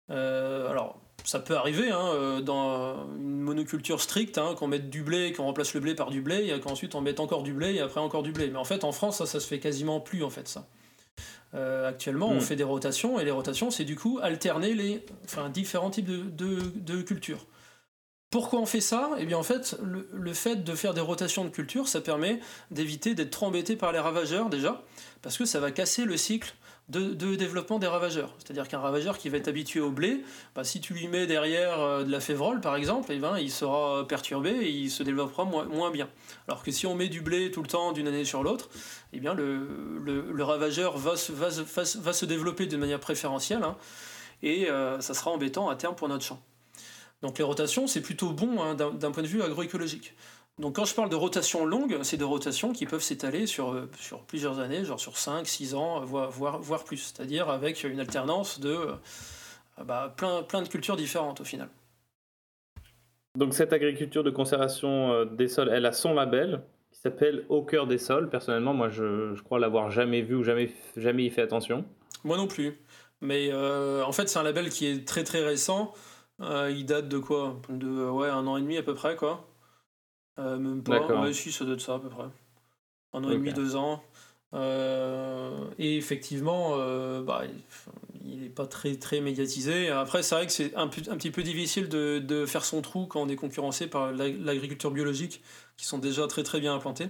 alors, ça peut arriver hein, dans une monoculture stricte, hein, qu'on mette du blé, qu'on remplace le blé par du blé, et qu'ensuite on mette encore du blé et après encore du blé. Mais en fait, en France, ça, ça se fait quasiment plus en fait ça. Euh, actuellement, on hmm. fait des rotations, et les rotations, c'est du coup alterner les enfin, différents types de, de, cultures. Pourquoi on fait ça? Eh bien, en fait, le, le, fait de faire des rotations de cultures, ça permet d'éviter d'être trop embêté par les ravageurs, déjà, parce que ça va casser le cycle de, développement des ravageurs. C'est-à-dire qu'un ravageur qui va être habitué au blé, bah, si tu lui mets derrière euh, de la févrole, par exemple, eh ben, il sera perturbé et il se développera moins, bien. Alors que si on met du blé tout le temps d'une année sur l'autre, eh bien, le, ravageur va se, va, va, se développer de manière préférentielle hein, et euh, ça sera embêtant à terme pour notre champ. Donc les rotations, c'est plutôt bon hein, d'un point de vue agroécologique. Donc quand je parle de rotation longue, c'est de rotations qui peuvent s'étaler sur, euh, sur plusieurs années, genre sur 5, 6 ans, voire, voire, plus. C'est-à-dire avec une alternance de euh, bah, plein, plein de cultures différentes au final. Donc cette agriculture de conservation euh, des sols, elle a son label qui s'appelle Au cœur des sols. Personnellement, moi je, je crois l'avoir jamais vu ou jamais, jamais y fait attention. Moi non plus. Mais en fait c'est un label qui est très très récent. il date de quoi? De ouais, un an et demi à peu près quoi. Euh, même pas. Ouais, si, ça doit être ça à peu près. Un an et demi, deux ans. Euh, et effectivement, euh, bah, il n'est pas très, très médiatisé. Après, c'est vrai que c'est un, un, petit peu difficile de, de, faire son trou quand on est concurrencé par l'agriculture biologique, qui sont déjà très très bien implantés.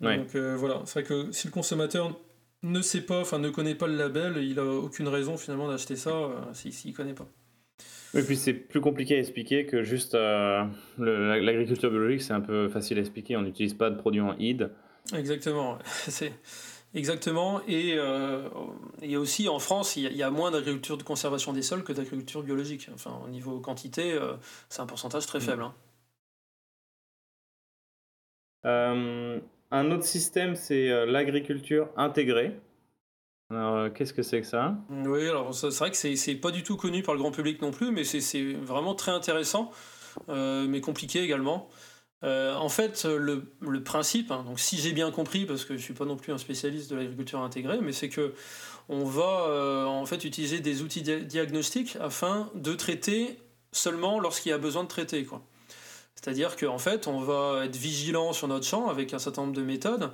Donc voilà, c'est vrai que si le consommateur ne sait pas, enfin ne connaît pas le label, il a aucune raison finalement d'acheter ça s'il ne connaît pas. Et puis c'est plus compliqué à expliquer que juste euh, l'agriculture biologique, c'est un peu facile à expliquer. On n'utilise pas de produits en ID. Exactement. C'est exactement. Et, euh, et aussi en France, il y, a moins d'agriculture de conservation des sols que d'agriculture biologique. Enfin, au niveau quantité, euh, c'est un pourcentage très mm. faible. Hein. un autre système, c'est l'agriculture intégrée. Alors, euh, qu'est-ce que c'est que ça? Oui, alors c'est vrai que c'est pas du tout connu par le grand public non plus, mais c'est vraiment très intéressant, euh, mais compliqué également. Euh, en fait, le, le principe, hein, donc si j'ai bien compris, parce que je suis pas non plus un spécialiste de l'agriculture intégrée, mais c'est que on va en fait utiliser des outils diagnostiques afin de traiter seulement lorsqu'il y a besoin de traiter, quoi. C'est-à-dire qu'en fait, on va être vigilant sur notre champ avec un certain nombre de méthodes,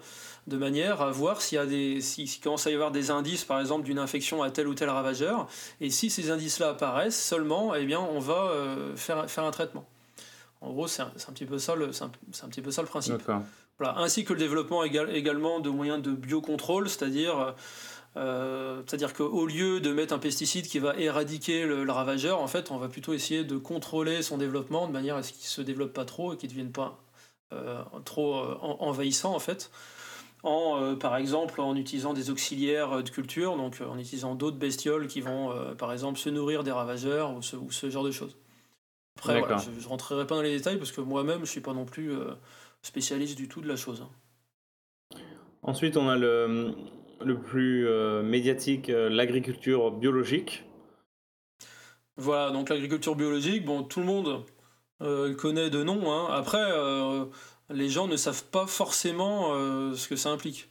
de manière à voir s'il y a des, s'il commence à y avoir des indices, par exemple, d'une infection à tel ou tel ravageur. Et si ces indices-là apparaissent seulement, eh bien, on va euh, faire, faire un traitement. En gros, c'est un, petit peu ça le, c'est un, petit peu ça le principe. Voilà. Ainsi que le développement également de moyens de biocontrôle, c'est-à-dire C'est-à-dire qu'au lieu de mettre un pesticide qui va éradiquer le, ravageur, en fait, on va plutôt essayer de contrôler son développement de manière à ce qu'il ne se développe pas trop et qu'il ne devienne pas trop envahissant, en fait. En, par exemple en utilisant des auxiliaires de culture, donc en utilisant d'autres bestioles qui vont par exemple se nourrir des ravageurs ou ce genre de choses. Après, je, ne rentrerai pas dans les détails parce que moi-même, je suis pas non plus euh, spécialiste du tout de la chose. Hein. Ensuite, on a le, le plus euh, médiatique, euh, l'agriculture biologique. Voilà, donc l'agriculture biologique, bon, tout le monde connaît de nom. Hein. Après, les gens ne savent pas forcément ce que ça implique.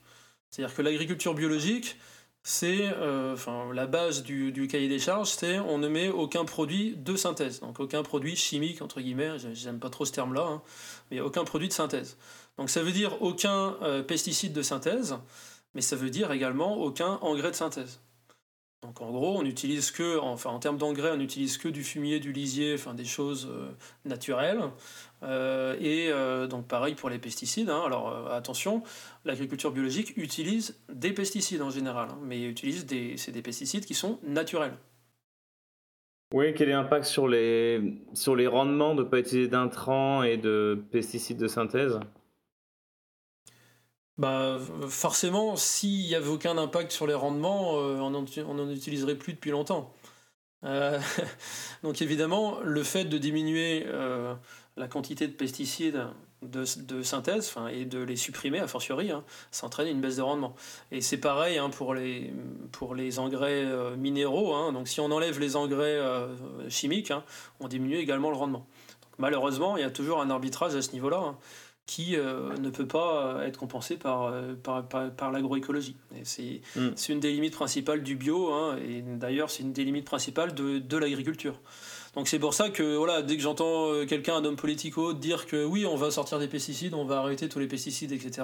C'est-à-dire que l'agriculture biologique, c'est euh, enfin la base du, cahier des charges, c'est on ne met aucun produit de synthèse, donc aucun produit chimique entre guillemets, j'aime pas trop ce terme-là, hein, mais aucun produit de synthèse. Donc ça veut dire aucun euh, pesticide de synthèse, mais ça veut dire également aucun engrais de synthèse. Donc en gros, on utilise que, enfin en termes d'engrais, on n'utilise que du fumier, du lisier, enfin des choses euh, naturelles. Euh, et euh, donc pareil pour les pesticides. Hein. Alors attention, l'agriculture biologique utilise des pesticides en général, hein, mais utilise des, c'est des pesticides qui sont naturels. Oui, quel est l'impact sur les, sur les rendements de ne pas utiliser d'intrants et de pesticides de synthèse? Bah, forcément, s'il n'y avait aucun impact sur les rendements, euh, on n'en utiliserait plus depuis longtemps. Euh, donc évidemment, le fait de diminuer euh, la quantité de pesticides de, synthèse et de les supprimer, a fortiori, hein, ça entraîne une baisse de rendement. Et c'est pareil hein, pour, les, engrais minéraux. Hein. donc si on enlève les engrais chimiques, on diminue également le rendement. malheureusement, il y a toujours un arbitrage à ce niveau-là qui euh, ne peut pas euh, être compensé par, euh, par, par, l'agroécologie. Hmm. C'est une des limites principales du bio, hein, et d'ailleurs c'est une des limites principales de, de l'agriculture. Donc c'est pour ça que voilà, dès que j'entends quelqu'un, un homme politico, dire que oui, on va sortir des pesticides, on va arrêter tous les pesticides, etc.,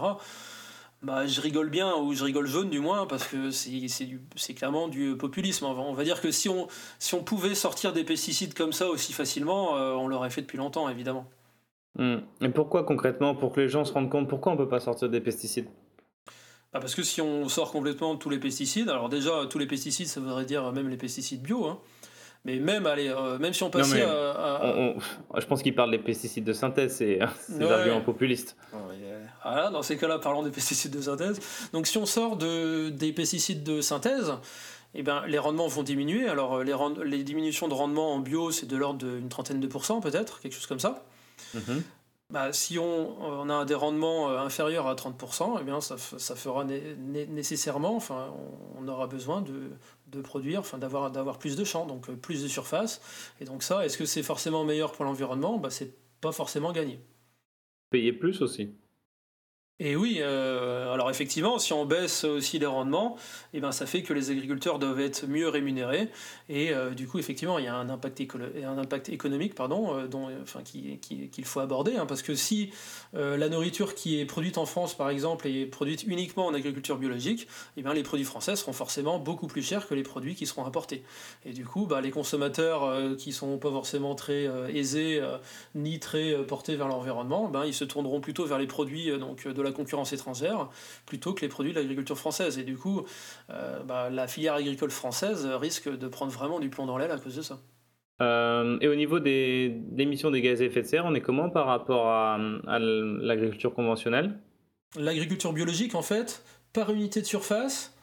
bah, je rigole bien, ou je rigole jaune du moins, parce que c'est clairement du populisme. On va dire que si on, si on pouvait sortir des pesticides comme ça aussi facilement, on l'aurait fait depuis longtemps, évidemment. Hmm. Et pourquoi concrètement Pour que les gens se rendent compte, pourquoi on ne peut pas sortir des pesticides? Bah Parce que si on sort complètement de tous les pesticides, alors déjà tous les pesticides, ça voudrait dire même les pesticides bio, hein. mais même, allez, euh, même si on passait à, je pense qu'il parle des pesticides de synthèse, c'est des arguments populistes. Ah, dans ces cas-là, parlons des pesticides de synthèse. Donc si on sort de, des pesticides de synthèse, eh ben, les rendements vont diminuer. Alors les, les diminutions de rendement en bio, c'est de l'ordre d'une trentaine de pourcents peut-être, quelque chose comme ça. Mhm. Bah, si on, a des rendements euh, inférieurs à 30%, eh bien ça, ça fera nécessairement, enfin, on, aura besoin de, de produire, enfin, d'avoir, d'avoir plus de champs, donc euh, plus de surface. Et donc ça, est-ce que c'est forcément meilleur pour l'environnement? Bah, C'est pas forcément gagné. Payer plus aussi. Et oui, euh, alors effectivement, si on baisse aussi les rendements, eh ben ça fait que les agriculteurs doivent être mieux rémunérés. Et euh, du coup, effectivement, il y a un impact, un impact économique pardon, euh, dont, enfin, qu'il qui, faut aborder. Hein, parce que si la nourriture qui est produite en France, par exemple, est produite uniquement en agriculture biologique, eh bien, les produits français seront forcément beaucoup plus chers que les produits qui seront importés. Et du coup, bah, les consommateurs qui sont pas forcément très aisés ni très portés vers l'environnement, ben, ils se tourneront plutôt vers les produits donc, de la concurrence étrangère plutôt que les produits de l'agriculture française. Et du coup, euh, bah, la filière agricole française risque de prendre vraiment du plomb dans l'aile à cause de ça. Euh, et au niveau des émissions des gaz à effet de serre, on est comment par rapport à, l'agriculture conventionnelle? L'agriculture biologique, en fait, par unité de surface,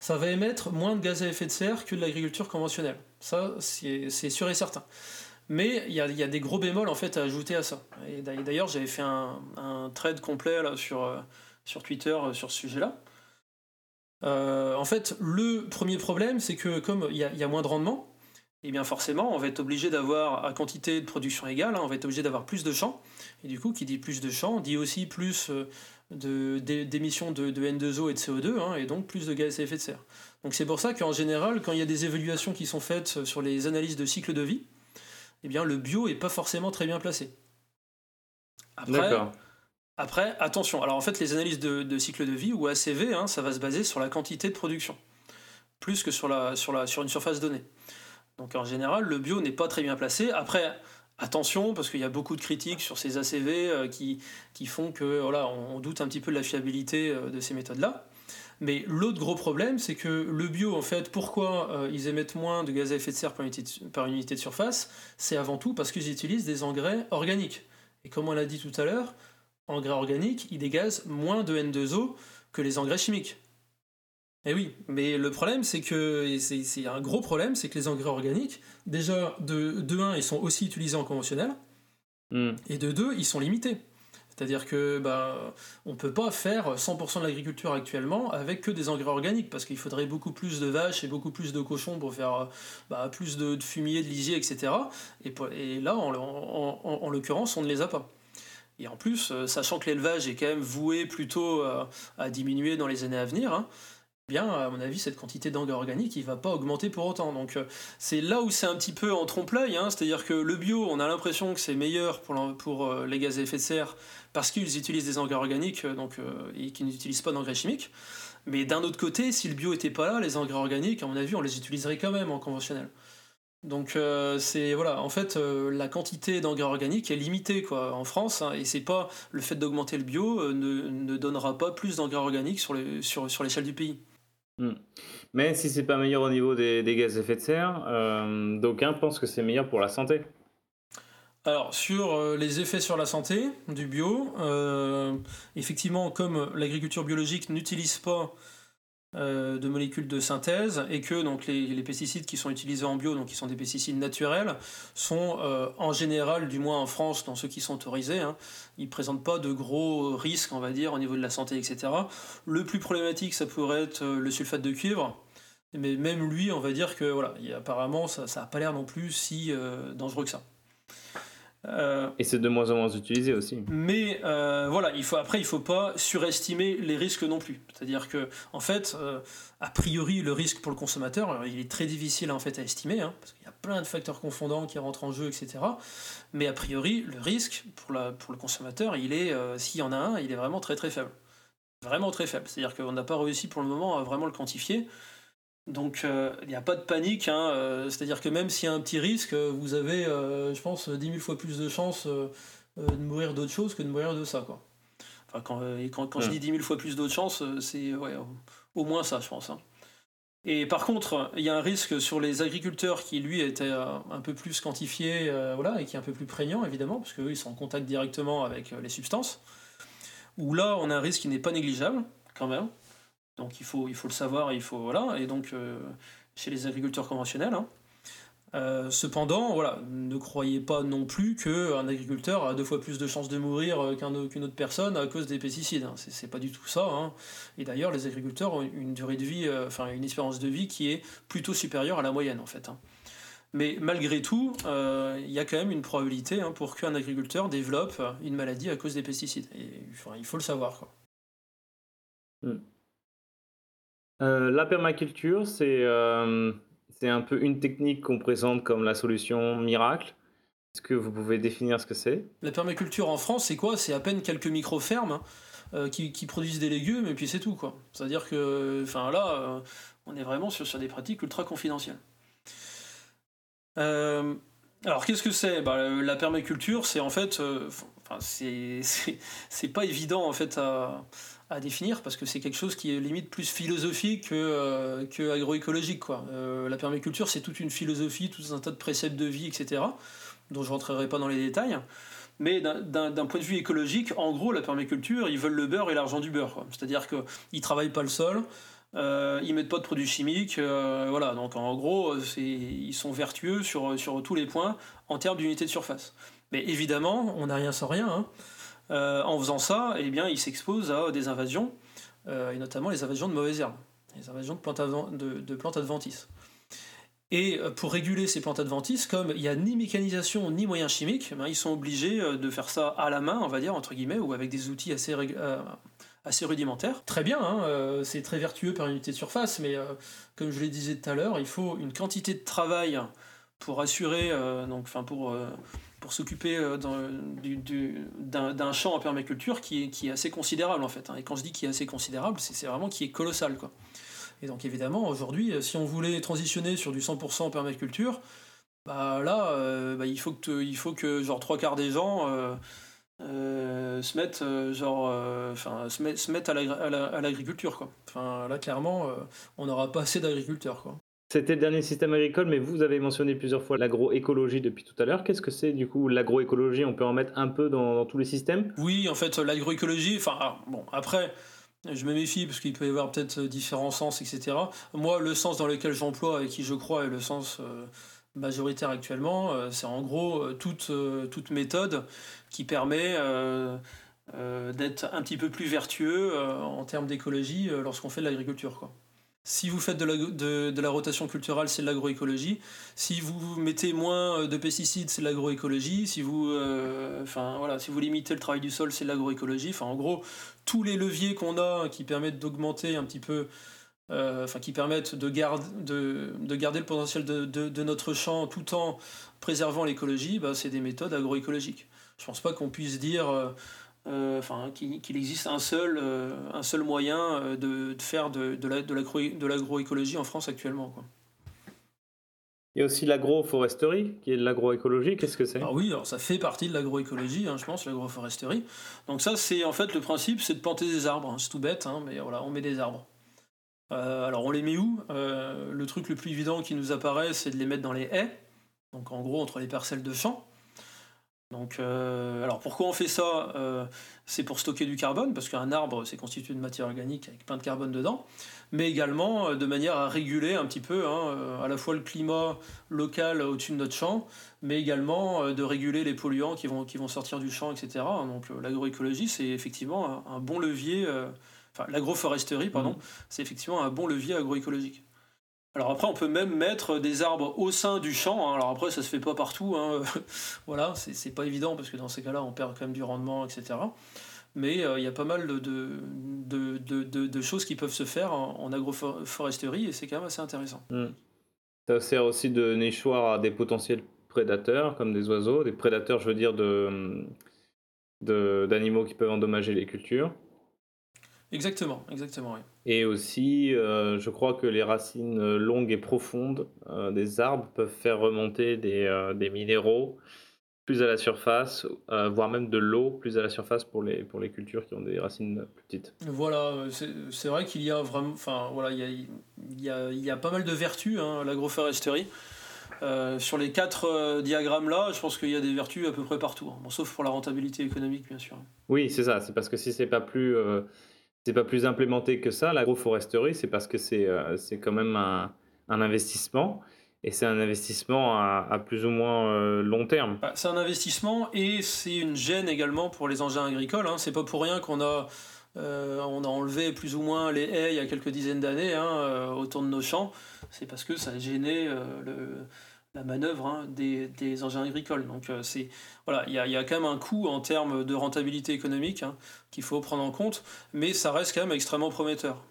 ça va émettre moins de gaz à effet de serre que de l'agriculture conventionnelle. Ça, c'est sûr et certain. Mais il y a, des gros bémols en fait à ajouter à ça. Et d'ailleurs, j'avais fait un, un, trade complet là, sur, euh, sur Twitter euh, sur ce sujet-là. Euh, en fait, le premier problème, c'est que comme il y, a moins de rendement, et eh bien forcément, on va être obligé d'avoir, à quantité de production égale, hein, on va être obligé d'avoir plus de champs. Et du coup, qui dit plus de champs, dit aussi plus d'émissions de, de, N2O et de CO2, hein, et donc plus de gaz à effet de serre. Donc c'est pour ça qu'en général, quand il y a des évaluations qui sont faites sur les analyses de cycle de vie, eh bien le bio est pas forcément très bien placé. Après, après, attention, alors en fait les analyses de, cycle de vie ou ACV, hein, ça va se baser sur la quantité de production, plus que sur, la, sur, la, sur une surface donnée. Donc en général, le bio n'est pas très bien placé. Après, attention, parce qu'il y a beaucoup de critiques sur ces ACV euh, qui, qui font que voilà, on, doute un petit peu de la fiabilité euh, de ces méthodes-là. Mais l'autre gros problème, c'est que le bio, en fait, pourquoi euh, ils émettent moins de gaz à effet de serre par unité de, par unité de surface C'est avant tout parce qu'ils utilisent des engrais organiques. Et comme on l'a dit tout à l'heure, engrais organiques, ils dégagent moins de N2O que les engrais chimiques. Et eh oui, mais le problème, c'est que c'est un gros problème, c'est que les engrais organiques, déjà, de, de 1, ils sont aussi utilisés en conventionnel, hmm. et de 2, ils sont limités. C'est-à-dire que bah, on ne peut pas faire 100% de l'agriculture actuellement avec que des engrais organiques, parce qu'il faudrait beaucoup plus de vaches et beaucoup plus de cochons pour faire bah, plus de, fumier, de lisier, etc. Et, là, en, l'occurrence, on ne les a pas. Et en plus, euh, sachant que l'élevage est quand même voué plutôt à, diminuer dans les années à venir, hein, bien, à mon avis, cette quantité d'engrais organique, il va pas augmenter pour autant. Donc euh, c'est là où c'est un petit peu en trompe-l'œil, hein. c'est-à-dire que le bio, on a l'impression que c'est meilleur pour, euh, les gaz à effet de serre parce qu'ils utilisent des engrais organiques euh, donc, et qu'ils n'utilisent pas d'engrais chimiques. Mais d'un autre côté, si le bio était pas là, les engrais organiques, à mon avis, on les utiliserait quand même en conventionnel. Donc c'est voilà, en fait la quantité d'engrais organiques est limitée en France hein, et c'est pas le fait d'augmenter le bio ne, ne, donnera pas plus d'engrais organiques sur l'échelle du pays. Hmm. Mais si c'est pas meilleur au niveau des, gaz à effet de serre, euh, d'aucuns pensent que c'est meilleur pour la santé. Alors, sur euh, les effets sur la santé du bio, euh, effectivement, comme l'agriculture biologique n'utilise pas euh, de molécules de synthèse et que donc les, pesticides qui sont utilisés en bio, donc qui sont des pesticides naturels, sont euh, en général, du moins en France, dans ceux qui sont autorisés, hein, ils présentent pas de gros risques, on va dire, au niveau de la santé, etc. Le plus problématique, ça pourrait être euh, le sulfate de cuivre. Mais même lui, on va dire que voilà, apparemment, ça n'a pas l'air non plus si dangereux que ça. Euh, et c'est de moins en moins utilisé aussi. Mais euh, voilà, il faut, après, il ne faut pas surestimer les risques non plus. C'est-à-dire que, en fait, euh, a priori, le risque pour le consommateur, il est très difficile en fait, à estimer, hein, parce qu'il y a plein de facteurs confondants qui rentrent en jeu, etc. Mais a priori, le risque pour, la, pour le consommateur, il est, s'il y en a un, il est vraiment très très faible. Vraiment très faible. C'est-à-dire qu'on n'a pas réussi pour le moment à vraiment le quantifier. Donc euh, il n'y a pas de panique, hein, euh, c'est-à-dire que même s'il y a un petit risque, euh, vous avez, je pense, 10 000 fois plus de chances de mourir d'autre chose que de mourir de ça. Quoi. Enfin, quand, quand, je dis 10 000 fois plus d'autres chances, c'est ouais, au moins ça, je pense. Hein. Et par contre, il y a un risque sur les agriculteurs qui, lui, était un peu plus quantifié voilà, et qui est un peu plus prégnant, évidemment, parce qu'eux, ils sont en contact directement avec les substances. Où là, on a un risque qui n'est pas négligeable, quand même. Donc il faut, il faut le savoir, il faut voilà. Et donc euh, chez les agriculteurs conventionnels. Hein. Euh, cependant, voilà, ne croyez pas non plus qu'un agriculteur a deux fois plus de chances de mourir euh, qu'une autre personne à cause des pesticides. Hein. C'est pas du tout ça. Hein. Et d'ailleurs, les agriculteurs ont une durée de vie, enfin une espérance de vie qui est plutôt supérieure à la moyenne en fait. Mais malgré tout, il y a quand même une probabilité pour qu'un agriculteur développe une maladie à cause des pesticides. Et, il faut le savoir. Quoi. Hmm. Euh, la permaculture, euh, c'est un peu une technique qu'on présente comme la solution miracle. Est-ce que vous pouvez définir ce que c'est? La permaculture en France, c'est quoi? C'est à peine quelques micro-fermes hein, euh, qui, produisent des légumes et puis c'est tout. C'est-à-dire que enfin, là, on est vraiment sur, sur des pratiques ultra confidentielles. alors qu'est-ce que c'est? Bah, La permaculture, c'est en fait... C'est pas évident en fait à à définir parce que c'est quelque chose qui est limite plus philosophique que, euh, que agroécologique. Quoi. Euh, la permaculture, c'est toute une philosophie, tout un tas de préceptes de vie, etc., dont je rentrerai pas dans les détails. Mais d'un point de vue écologique, en gros, la permaculture, ils veulent le beurre et l'argent du beurre. C'est-à-dire qu'ils ne travaillent pas le sol, euh, ils mettent pas de produits chimiques, euh, voilà. Donc en gros, ils sont vertueux sur, sur tous les points en termes d'unité de surface. Mais évidemment, on n'a rien sans rien. Hein. Euh, en faisant ça, eh bien, il s'expose à des invasions, euh, et notamment les invasions de mauvaises herbes, les invasions de plantes, adventices. Et euh, pour réguler ces plantes adventices, comme il n'y a ni mécanisation ni moyens chimiques, eh ils sont obligés de faire ça à la main, on va dire, entre guillemets, ou avec des outils assez, assez rudimentaires. Très bien, hein, c'est très vertueux par unité de surface, mais comme je le disais tout à l'heure, il faut une quantité de travail pour assurer, donc, enfin pour pour s'occuper euh, d'un champ en permaculture qui est, assez considérable en fait. Hein. Et quand je dis qui est assez considérable, c'est vraiment qui est colossal. Quoi. Et donc évidemment, aujourd'hui, euh, si on voulait transitionner sur du 100% en permaculture, bah là, euh, bah, il, faut que genre trois quarts des gens se mettent genre se, mettent à l'agriculture quoi enfin là clairement on n'aura pas assez d'agriculteurs c'était le dernier système agricole, mais vous avez mentionné plusieurs fois l'agroécologie depuis tout à l'heure. Qu'est-ce que c'est du coup l'agroécologie? On peut en mettre un peu dans, tous les systèmes? Oui, en fait, l'agroécologie, enfin, ah, bon, après, je me méfie parce qu'il peut y avoir peut-être différents sens, etc. Moi, le sens dans lequel j'emploie et qui je crois est le sens euh, majoritaire actuellement, euh, c'est en gros euh, toute, toute méthode qui permet d'être un petit peu plus vertueux en termes d'écologie lorsqu'on fait de l'agriculture. quoi. Si vous faites de la, de, la rotation culturelle, c'est de l'agroécologie. Si vous mettez moins euh, de pesticides, c'est de l'agroécologie. Si vous, euh, voilà, si vous limitez le travail du sol, c'est de l'agroécologie. Enfin, en gros, tous les leviers qu'on a qui permettent d'augmenter un petit peu, euh, enfin qui permettent de, garde, de, de, garder le potentiel de, notre champ tout en préservant l'écologie, bah, c'est des méthodes agroécologiques. Je pense pas qu'on puisse dire enfin, qu'il existe un seul, euh, un seul moyen euh, de, faire de, de l'agroécologie en France actuellement. Quoi. Il y a aussi l'agroforesterie, qui est de l'agroécologie. Qu'est-ce que c'est? Ah Oui, alors ça fait partie de l'agroécologie, hein, je pense, l'agroforesterie. Donc ça, c'est en fait le principe, c'est de planter des arbres. Hein. C'est tout bête, hein, mais voilà, on met des arbres. alors on les met où? Le truc le plus évident qui nous apparaît, c'est de les mettre dans les haies. Donc en gros, entre les parcelles de champs. Donc, euh, alors pourquoi on fait ça euh, C'est pour stocker du carbone, parce qu'un arbre, c'est constitué de matière organique avec plein de carbone dedans, mais également euh, de manière à réguler un petit peu hein, à la fois le climat local au-dessus de notre champ, mais également de réguler les polluants qui vont, qui vont sortir du champ, etc. Donc l'agroécologie, c'est effectivement un, bon levier, enfin l'agroforesterie, pardon, mmh. c'est effectivement un bon levier agroécologique. Alors après, on peut même mettre des arbres au sein du champ. Hein. Alors après, ça se fait pas partout. Hein. voilà, c'est pas évident parce que dans ces cas-là, on perd quand même du rendement, etc. Mais euh, il y a pas mal de, de, de, choses qui peuvent se faire en, agroforesterie et c'est quand même assez intéressant. Hmm. Ça sert aussi de nichoir à des potentiels prédateurs comme des oiseaux, des prédateurs, je veux dire, d'animaux qui peuvent endommager les cultures. Exactement, exactement, oui. Et aussi, euh, je crois que les racines longues et profondes euh, des arbres peuvent faire remonter des, euh, des minéraux plus à la surface, voire même de l'eau plus à la surface pour les, pour les cultures qui ont des racines plus petites. Voilà, c'est vrai qu'il y a vraiment, enfin voilà, il y a, il y a, il y a pas mal de vertus, hein, l'agroforesterie. sur les quatre diagrammes là, je pense qu'il y a des vertus à peu près partout, hein. bon, sauf pour la rentabilité économique bien sûr. Oui, c'est ça, c'est parce que si c'est pas plus c'est pas plus implémenté que ça. L'agroforesterie, c'est parce que c'est euh, c'est quand même un, investissement. Et c'est un investissement à, plus ou moins euh, long terme. Bah, c'est un investissement et c'est une gêne également pour les engins agricoles. Hein. C'est pas pour rien qu'on a, euh, on a enlevé plus ou moins les haies il y a quelques dizaines d'années hein, autour de nos champs. C'est parce que ça gêné le, la manœuvre hein, des, des, engins agricoles. Donc euh, c'est voilà, il y y a, quand même un coût en termes de rentabilité économique hein, qu'il faut prendre en compte, mais ça reste quand même extrêmement prometteur.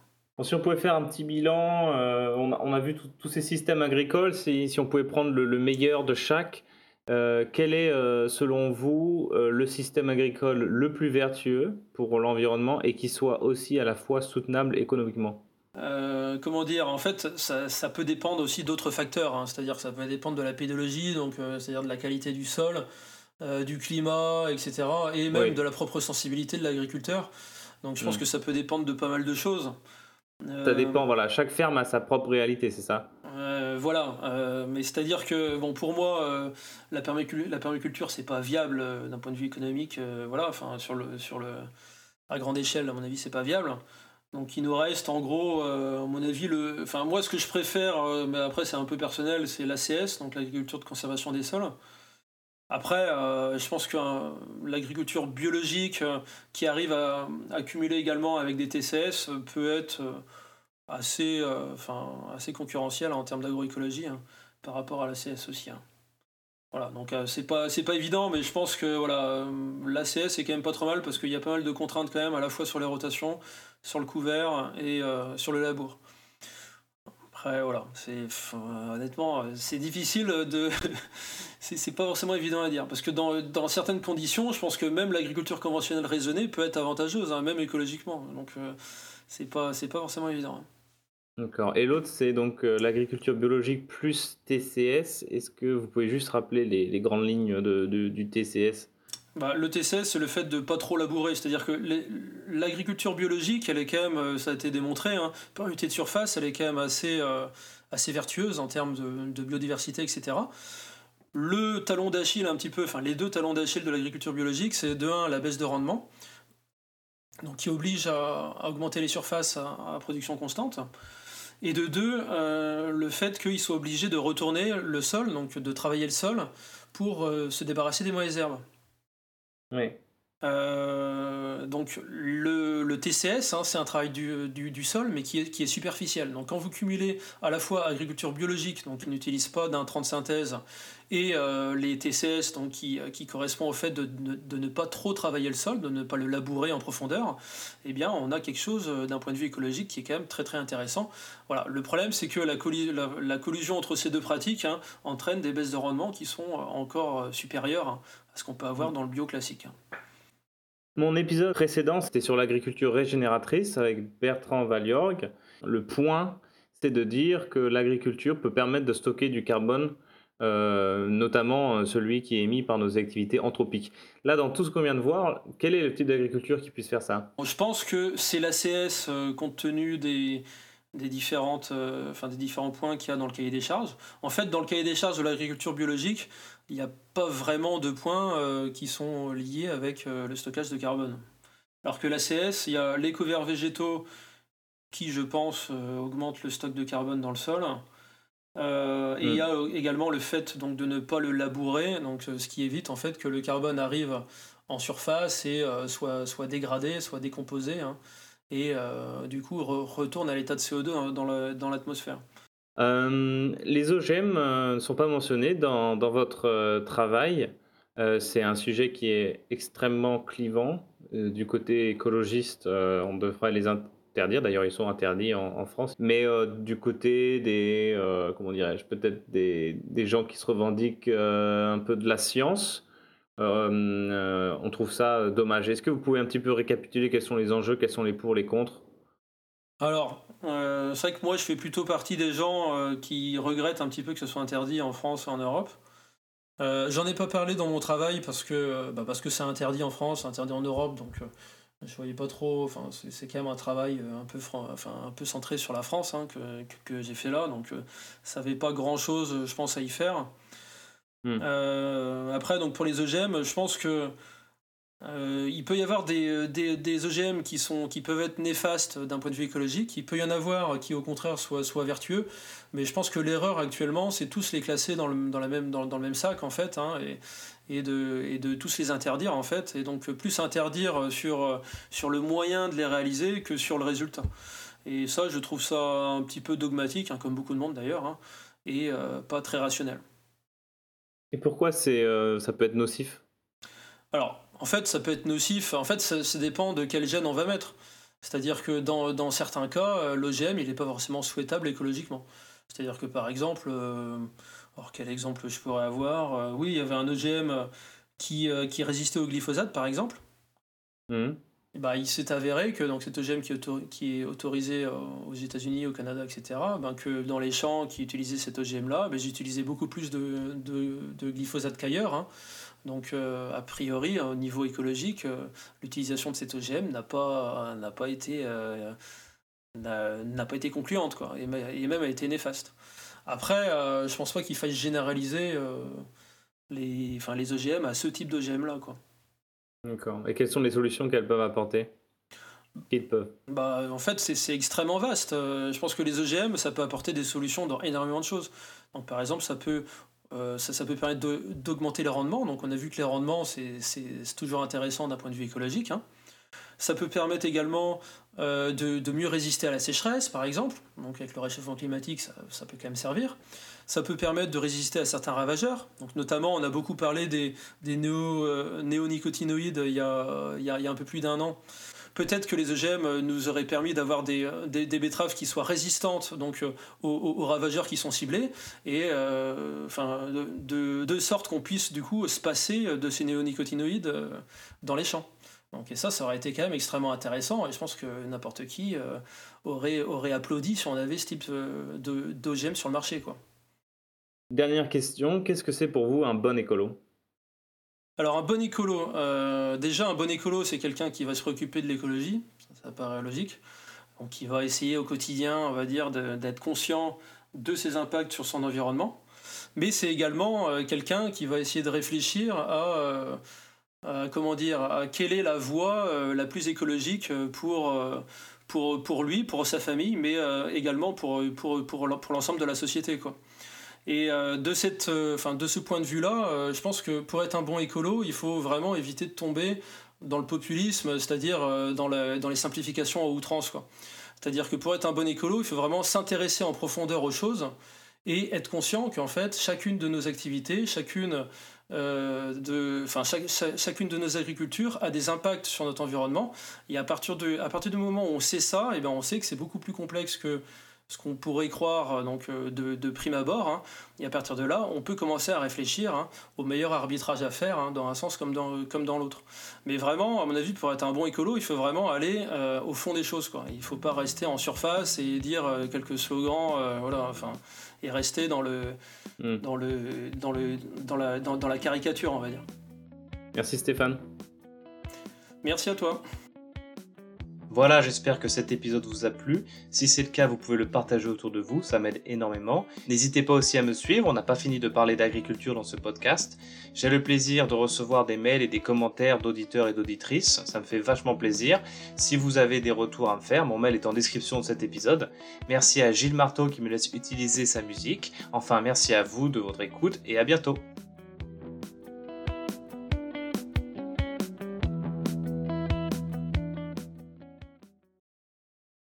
si on pouvait faire un petit bilan, euh, on, a, vu tous ces systèmes agricoles, si, si on pouvait prendre le, meilleur de chaque, euh, quel est selon vous le système agricole le plus vertueux pour l'environnement et qui soit aussi à la fois soutenable économiquement? Euh, comment dire, en fait, ça, peut dépendre aussi d'autres facteurs, hein. c'est-à-dire que ça peut dépendre de la pédologie, donc euh, c'est-à-dire de la qualité du sol, euh, du climat, etc., et même de la propre sensibilité de l'agriculteur. Donc je pense mm. que ça peut dépendre de pas mal de choses. Ça dépend, voilà, chaque ferme a sa propre réalité, c'est ça? Voilà, mais c'est-à-dire que, bon, pour moi, la, permaculture, la permaculture, c'est pas viable d'un point de vue économique, voilà, enfin, sur le, sur le, à grande échelle, à mon avis, c'est pas viable. Donc il nous reste en gros, euh, à mon avis, le, enfin moi ce que je préfère, euh, mais après c'est un peu personnel, c'est l'ACS, donc l'agriculture de conservation des sols. Après, euh, je pense que l'agriculture biologique qui arrive à accumuler également avec des TCS peut être assez, assez concurrentielle en termes d'agroécologie hein, par rapport à l'ACS aussi. Hein. Voilà, donc c'est pas c'est pas évident, mais je pense que voilà, l'ACS est quand même pas trop mal parce qu'il y a pas mal de contraintes quand même à la fois sur les rotations, sur le couvert et euh, sur le labour. Après, voilà, c'est honnêtement, c'est difficile de. c'est pas forcément évident à dire. Parce que dans, dans, certaines conditions, je pense que même l'agriculture conventionnelle raisonnée peut être avantageuse, hein, même écologiquement. Donc, euh, c'est pas, pas forcément évident. D'accord. Et l'autre, c'est donc euh, l'agriculture biologique plus TCS. Est-ce que vous pouvez juste rappeler les, les grandes lignes de, du TCS bah, le TCS, c'est le fait de pas trop labourer. C'est-à-dire que l'agriculture biologique, elle est quand même, euh, ça a été démontré, hein, par unité de surface, elle est quand même assez, euh, vertueuse en termes de, biodiversité, etc. Le talon d'Achille, un petit peu, enfin les deux talons d'Achille de l'agriculture biologique, c'est de 1 la baisse de rendement, qui oblige à, augmenter les surfaces à, production constante. Et de deux, euh, le fait qu'il soit obligé de retourner le sol, donc de travailler le sol, pour se débarrasser des mauvaises herbes. Oui. Euh, donc le, TCS, hein, c'est un travail du, sol, mais qui est, superficiel. Donc quand vous cumulez à la fois agriculture biologique, donc qui n'utilise pas d'intrants de synthèse, et euh, les TCS, donc qui, qui correspond au fait de, ne pas trop travailler le sol, de ne pas le labourer en profondeur, eh bien on a quelque chose euh, d'un point de vue écologique qui est quand même très très intéressant. Voilà, le problème c'est que la, collusion entre ces deux pratiques hein, entraîne des baisses de rendement qui sont encore supérieures à ce qu'on peut avoir dans le bio classique. Mon épisode précédent, c'était sur l'agriculture régénératrice avec Bertrand Valiorg. Le point, c'est de dire que l'agriculture peut permettre de stocker du carbone, euh, notamment euh, celui qui est émis par nos activités anthropiques. Là, dans tout ce qu'on vient de voir, quel est le type d'agriculture qui puisse faire ça? Je pense que c'est l'ACS, euh, compte tenu des, des, différentes, enfin, des différents points qu'il y a dans le cahier des charges. En fait, dans le cahier des charges de l'agriculture biologique, il n'y a pas vraiment de points euh, qui sont liés avec euh, le stockage de carbone. Alors que l'ACS, il y a les couverts végétaux qui, je pense, euh, augmentent le stock de carbone dans le sol. Et il y a également le fait de ne pas le labourer, donc, ce qui évite en fait que le carbone arrive en surface et soit, soit dégradé, soit décomposé, hein, et du coup retourne à l'état de CO2 hein, dans l'atmosphère. Euh, les OGM euh, ne sont pas mentionnés dans, dans votre euh, travail. c'est un sujet qui est extrêmement clivant. du côté écologiste, on devrait les interdire. D'ailleurs, ils sont interdits en, France. Mais du côté des, comment dirais-je, peut-être des, des, gens qui se revendiquent un peu de la science, on trouve ça dommage. Est-ce que vous pouvez un petit peu récapituler quels sont les enjeux, quels sont les pour, les contre? Alors, euh, c'est vrai que moi je fais plutôt partie des gens euh, qui regrettent un petit peu que ce soit interdit en France et en Europe. Euh, j'en ai pas parlé dans mon travail parce que bah, parce que c'est interdit en France, interdit en Europe, donc je voyais pas trop. Enfin, c'est quand même un travail un peu enfin un peu centré sur la France hein, que, que, j'ai fait là, donc ça avait pas grand chose, je pense, à y faire. Hmm. après, donc pour les EGM, je pense que euh, il peut y avoir des, euh, des, des, OGM qui, sont, qui peuvent être néfastes d'un point de vue écologique, il peut y en avoir qui au contraire soient, soient vertueux, mais je pense que l'erreur actuellement c'est tous les classer dans le, dans la même, dans, dans, le même sac en fait, hein, et, et, de, et de tous les interdire en fait, et donc plus interdire sur, sur le moyen de les réaliser que sur le résultat. Et ça je trouve ça un petit peu dogmatique, hein, comme beaucoup de monde d'ailleurs, hein, et euh, pas très rationnel. Et pourquoi c'est, ça peut être nocif? Alors, en fait, ça peut être nocif. En fait, ça, dépend de quel gène on va mettre. C'est-à-dire que dans, certains cas, euh, l'OGM, il n'est pas forcément souhaitable écologiquement. C'est-à-dire que par exemple, euh, alors quel exemple je pourrais avoir euh, Oui, il y avait un OGM qui, qui résistait au glyphosate, par exemple. Mmh. bah, il s'est avéré que donc, cet OGM qui est, qui est autorisé aux États-Unis, au Canada, etc., ben, que dans les champs qui utilisaient cet OGM-là, ben, j'utilisais beaucoup plus de, de, glyphosate qu'ailleurs. Hein. Donc, euh, a priori, au niveau écologique, euh, l'utilisation de cet OGM n'a pas, n'a pas, été, euh, n'a, pas été concluante, quoi, et, même a été néfaste. Après, je pense pas qu'il faille généraliser les, enfin, les OGM à ce type d'OGM-là. Quoi. D'accord. Et quelles sont les solutions qu'elles peuvent apporter? Qu'ils peuvent bah, En fait, c'est, extrêmement vaste. je pense que les OGM, ça peut apporter des solutions dans énormément de choses. Donc, par exemple, ça peut euh, ça, peut permettre d'augmenter les rendements. Donc on a vu que les rendements, c'est toujours intéressant d'un point de vue écologique. Hein. Ça peut permettre également euh, de, mieux résister à la sécheresse, par exemple. Donc avec le réchauffement climatique, ça, peut quand même servir. Ça peut permettre de résister à certains ravageurs. Donc notamment, on a beaucoup parlé des, euh, néonicotinoïdes il y a un peu plus d'un an peut-être que les OGM euh, nous auraient permis d'avoir des, euh, des, betteraves qui soient résistantes donc, euh, aux, ravageurs qui sont ciblés, et enfin, de, sorte qu'on puisse du coup se passer de ces néonicotinoïdes dans les champs. Donc, et ça, ça aurait été quand même extrêmement intéressant, et je pense que n'importe qui aurait, applaudi si on avait ce type d'OGM sur le marché. Dernière question, qu'est-ce que c'est pour vous un bon écolo? Alors un bon écolo, déjà un bon écolo, c'est quelqu'un qui va se préoccuper de l'écologie, ça, paraît logique. Donc qui va essayer au quotidien, on va dire, d'être conscient de ses impacts sur son environnement. Mais c'est également quelqu'un qui va essayer de réfléchir à comment dire, quelle est la voie la plus écologique pour, pour, pour lui, pour sa famille, mais euh, également pour, pour, pour, pour l'ensemble de la société. Quoi. Et euh, de, cette, euh, enfin, de ce point de vue-là, je pense que pour être un bon écolo, il faut vraiment éviter de tomber dans le populisme, c'est-à-dire dans, les simplifications à outrance. C'est-à-dire que pour être un bon écolo, il faut vraiment s'intéresser en profondeur aux choses et être conscient qu'en fait, chacune de nos activités, chacune euh, de, enfin, chacune de nos agricultures a des impacts sur notre environnement. Et à partir, de, à partir du moment où on sait ça, et eh ben on sait que c'est beaucoup plus complexe que ce qu'on pourrait croire donc, euh, de, de prime abord. Hein. Et à partir de là, on peut commencer à réfléchir hein, au meilleur arbitrage à faire, hein, dans un sens comme dans, comme dans l'autre. Mais vraiment, à mon avis, pour être un bon écolo, il faut vraiment aller euh, au fond des choses. Quoi. Il ne faut pas rester en surface et dire quelques slogans. voilà, enfin, et rester dans le, hmm. dans le, dans le, dans la, dans, dans la caricature, on va dire. Merci Stéphane. Merci à toi. Voilà, j'espère que cet épisode vous a plu. Si c'est le cas, vous pouvez le partager autour de vous, ça m'aide énormément. N'hésitez pas aussi à me suivre, on n'a pas fini de parler d'agriculture dans ce podcast. J'ai le plaisir de recevoir des mails et des commentaires d'auditeurs et d'auditrices, ça me fait vachement plaisir. Si vous avez des retours à me faire, mon mail est en description de cet épisode. Merci à Gilles Marteau qui me laisse utiliser sa musique. Enfin, merci à vous de votre écoute et à bientôt.